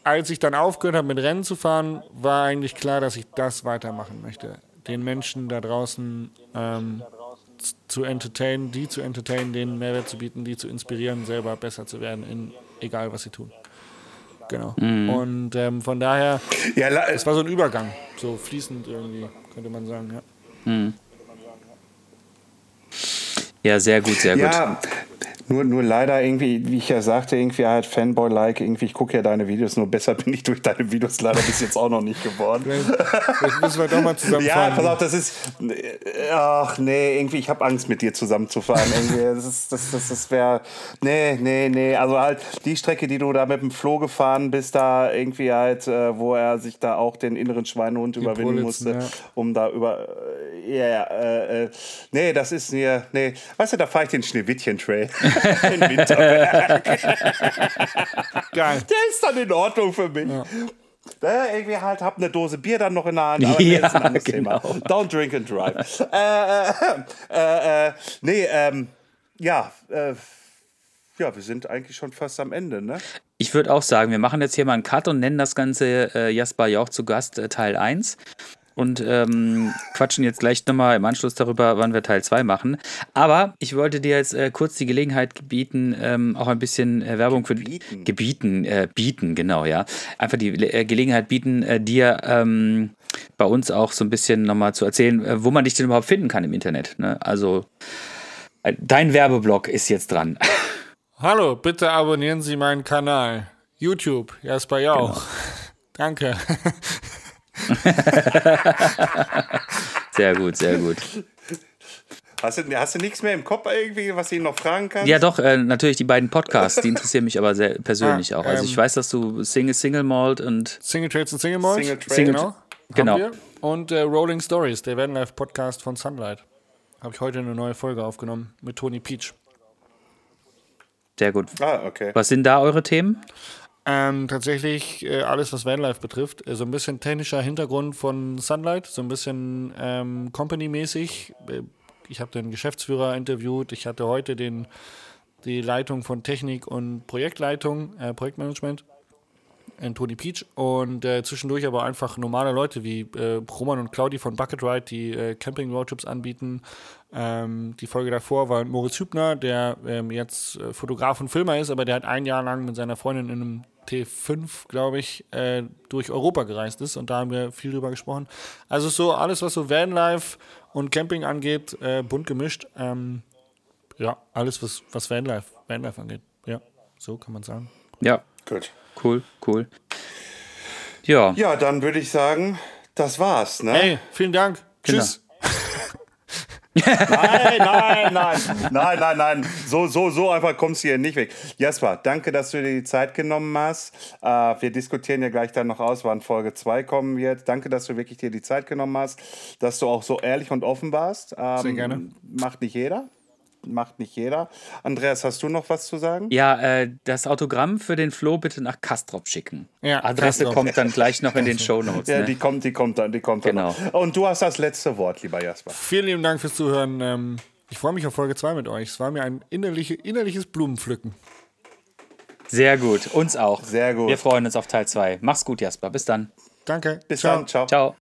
als ich dann aufgehört habe, mit Rennen zu fahren, war eigentlich klar, dass ich das weitermachen möchte. Den Menschen da draußen ähm, zu entertainen, die zu entertainen, denen Mehrwert zu bieten, die zu inspirieren, selber besser zu werden, in egal was sie tun. Genau. Mhm. Und ähm, von daher, ja, es war so ein Übergang, so fließend irgendwie, könnte man sagen, ja. Mhm. Ja, sehr gut, sehr gut. Ja, nur, nur leider irgendwie, wie ich ja sagte, irgendwie halt Fanboy-like, irgendwie, ich gucke ja deine Videos, nur besser bin ich durch deine Videos leider bis jetzt auch noch nicht geworden. Vielleicht müssen wir doch mal zusammenfahren. Ja, pass auf, das ist, ach nee, irgendwie, ich habe Angst mit dir zusammenzufahren. irgendwie, das ist, das, das, das wäre, nee, nee, nee, also halt die Strecke, die du da mit dem Flo gefahren bist, da irgendwie halt, äh, wo er sich da auch den inneren Schweinehund die überwinden musste, ja. um da über, ja, äh, yeah, äh, äh, nee, das ist mir, nee, weißt du, da fahre ich den Schneewittchen-Trail. in Winterberg. Geil. Der ist dann in Ordnung für mich. Ja. Ne, irgendwie halt, hab eine Dose Bier dann noch in der Hand, aber ja, ist ein anderes genau. Thema. Don't drink and drive. äh, äh, äh, äh, nee, ähm, ja, äh, ja, wir sind eigentlich schon fast am Ende, ne? Ich würde auch sagen, wir machen jetzt hier mal einen Cut und nennen das Ganze äh, Jasper Jauch zu Gast äh, Teil 1 und ähm, quatschen jetzt gleich nochmal im Anschluss darüber, wann wir Teil 2 machen. Aber ich wollte dir jetzt äh, kurz die Gelegenheit bieten, ähm, auch ein bisschen äh, Werbung für gebieten, gebieten äh, bieten, genau, ja. Einfach die äh, Gelegenheit bieten, äh, dir ähm, bei uns auch so ein bisschen nochmal zu erzählen, äh, wo man dich denn überhaupt finden kann im Internet. Ne? Also dein Werbeblock ist jetzt dran. Hallo, bitte abonnieren Sie meinen Kanal. YouTube, Jasper Jauch. Genau. Danke. Sehr gut, sehr gut. Hast du, hast du nichts mehr im Kopf irgendwie, was ich noch fragen kann? Ja, doch, äh, natürlich die beiden Podcasts, die interessieren mich aber sehr persönlich Ah, auch. Also ähm, ich weiß, dass du Single, Single Malt und Single Trades und Single Malls. Single Trades. Genau. Genau. Wir. Und äh, Rolling Stories, der Vanlife Podcast von Sunlight. Habe ich heute eine neue Folge aufgenommen mit Tony Peach. sehr gut. Ah, okay. Was sind da eure Themen? Ähm, tatsächlich äh, alles, was Vanlife betrifft. Äh, so ein bisschen technischer Hintergrund von Sunlight, so ein bisschen ähm, Company-mäßig. Äh, ich habe den Geschäftsführer interviewt. Ich hatte heute den, die Leitung von Technik und Projektleitung, äh, Projektmanagement. in Tony Peach und äh, zwischendurch aber einfach normale Leute wie äh, Roman und Claudi von Bucket Ride, die äh, Camping Roadtrips anbieten. Ähm, die Folge davor war Moritz Hübner, der ähm, jetzt äh, Fotograf und Filmer ist, aber der hat ein Jahr lang mit seiner Freundin in einem T5, glaube ich, äh, durch Europa gereist ist und da haben wir viel drüber gesprochen. Also so alles, was so Vanlife und Camping angeht, äh, bunt gemischt. Ähm, ja, alles, was, was Vanlife, Vanlife angeht. Ja, so kann man sagen. Ja, Gut. cool, cool. Ja, Ja, dann würde ich sagen, das war's, ne? Hey, vielen Dank. Genau. Tschüss. Nein, nein, nein, nein, nein, nein. So, so, so einfach kommst du hier nicht weg. Jasper, danke, dass du dir die Zeit genommen hast. Äh, wir diskutieren ja gleich dann noch aus, wann Folge 2 kommen wird. Danke, dass du wirklich dir die Zeit genommen hast, dass du auch so ehrlich und offen warst. Ähm, Sehr gerne. Macht nicht jeder. Macht nicht jeder. Andreas, hast du noch was zu sagen? ja äh, das Autogramm für den Flo bitte nach Kastrop schicken. Ja, Adresse Kastrop. kommt dann gleich noch in den Shownotes. Ja, Ne? die kommt, die kommt dann, die kommt Genau. dann. noch. Und du hast das letzte Wort, lieber Jasper. Vielen lieben Dank fürs Zuhören. Ähm, ich freue mich auf Folge 2 mit euch. Es war mir ein innerliche, innerliches Blumenpflücken. Sehr gut, uns auch. Sehr gut. Wir freuen uns auf Teil 2. Mach's gut, Jasper. Bis dann. Danke. Bis Ciao. dann, ciao. Ciao.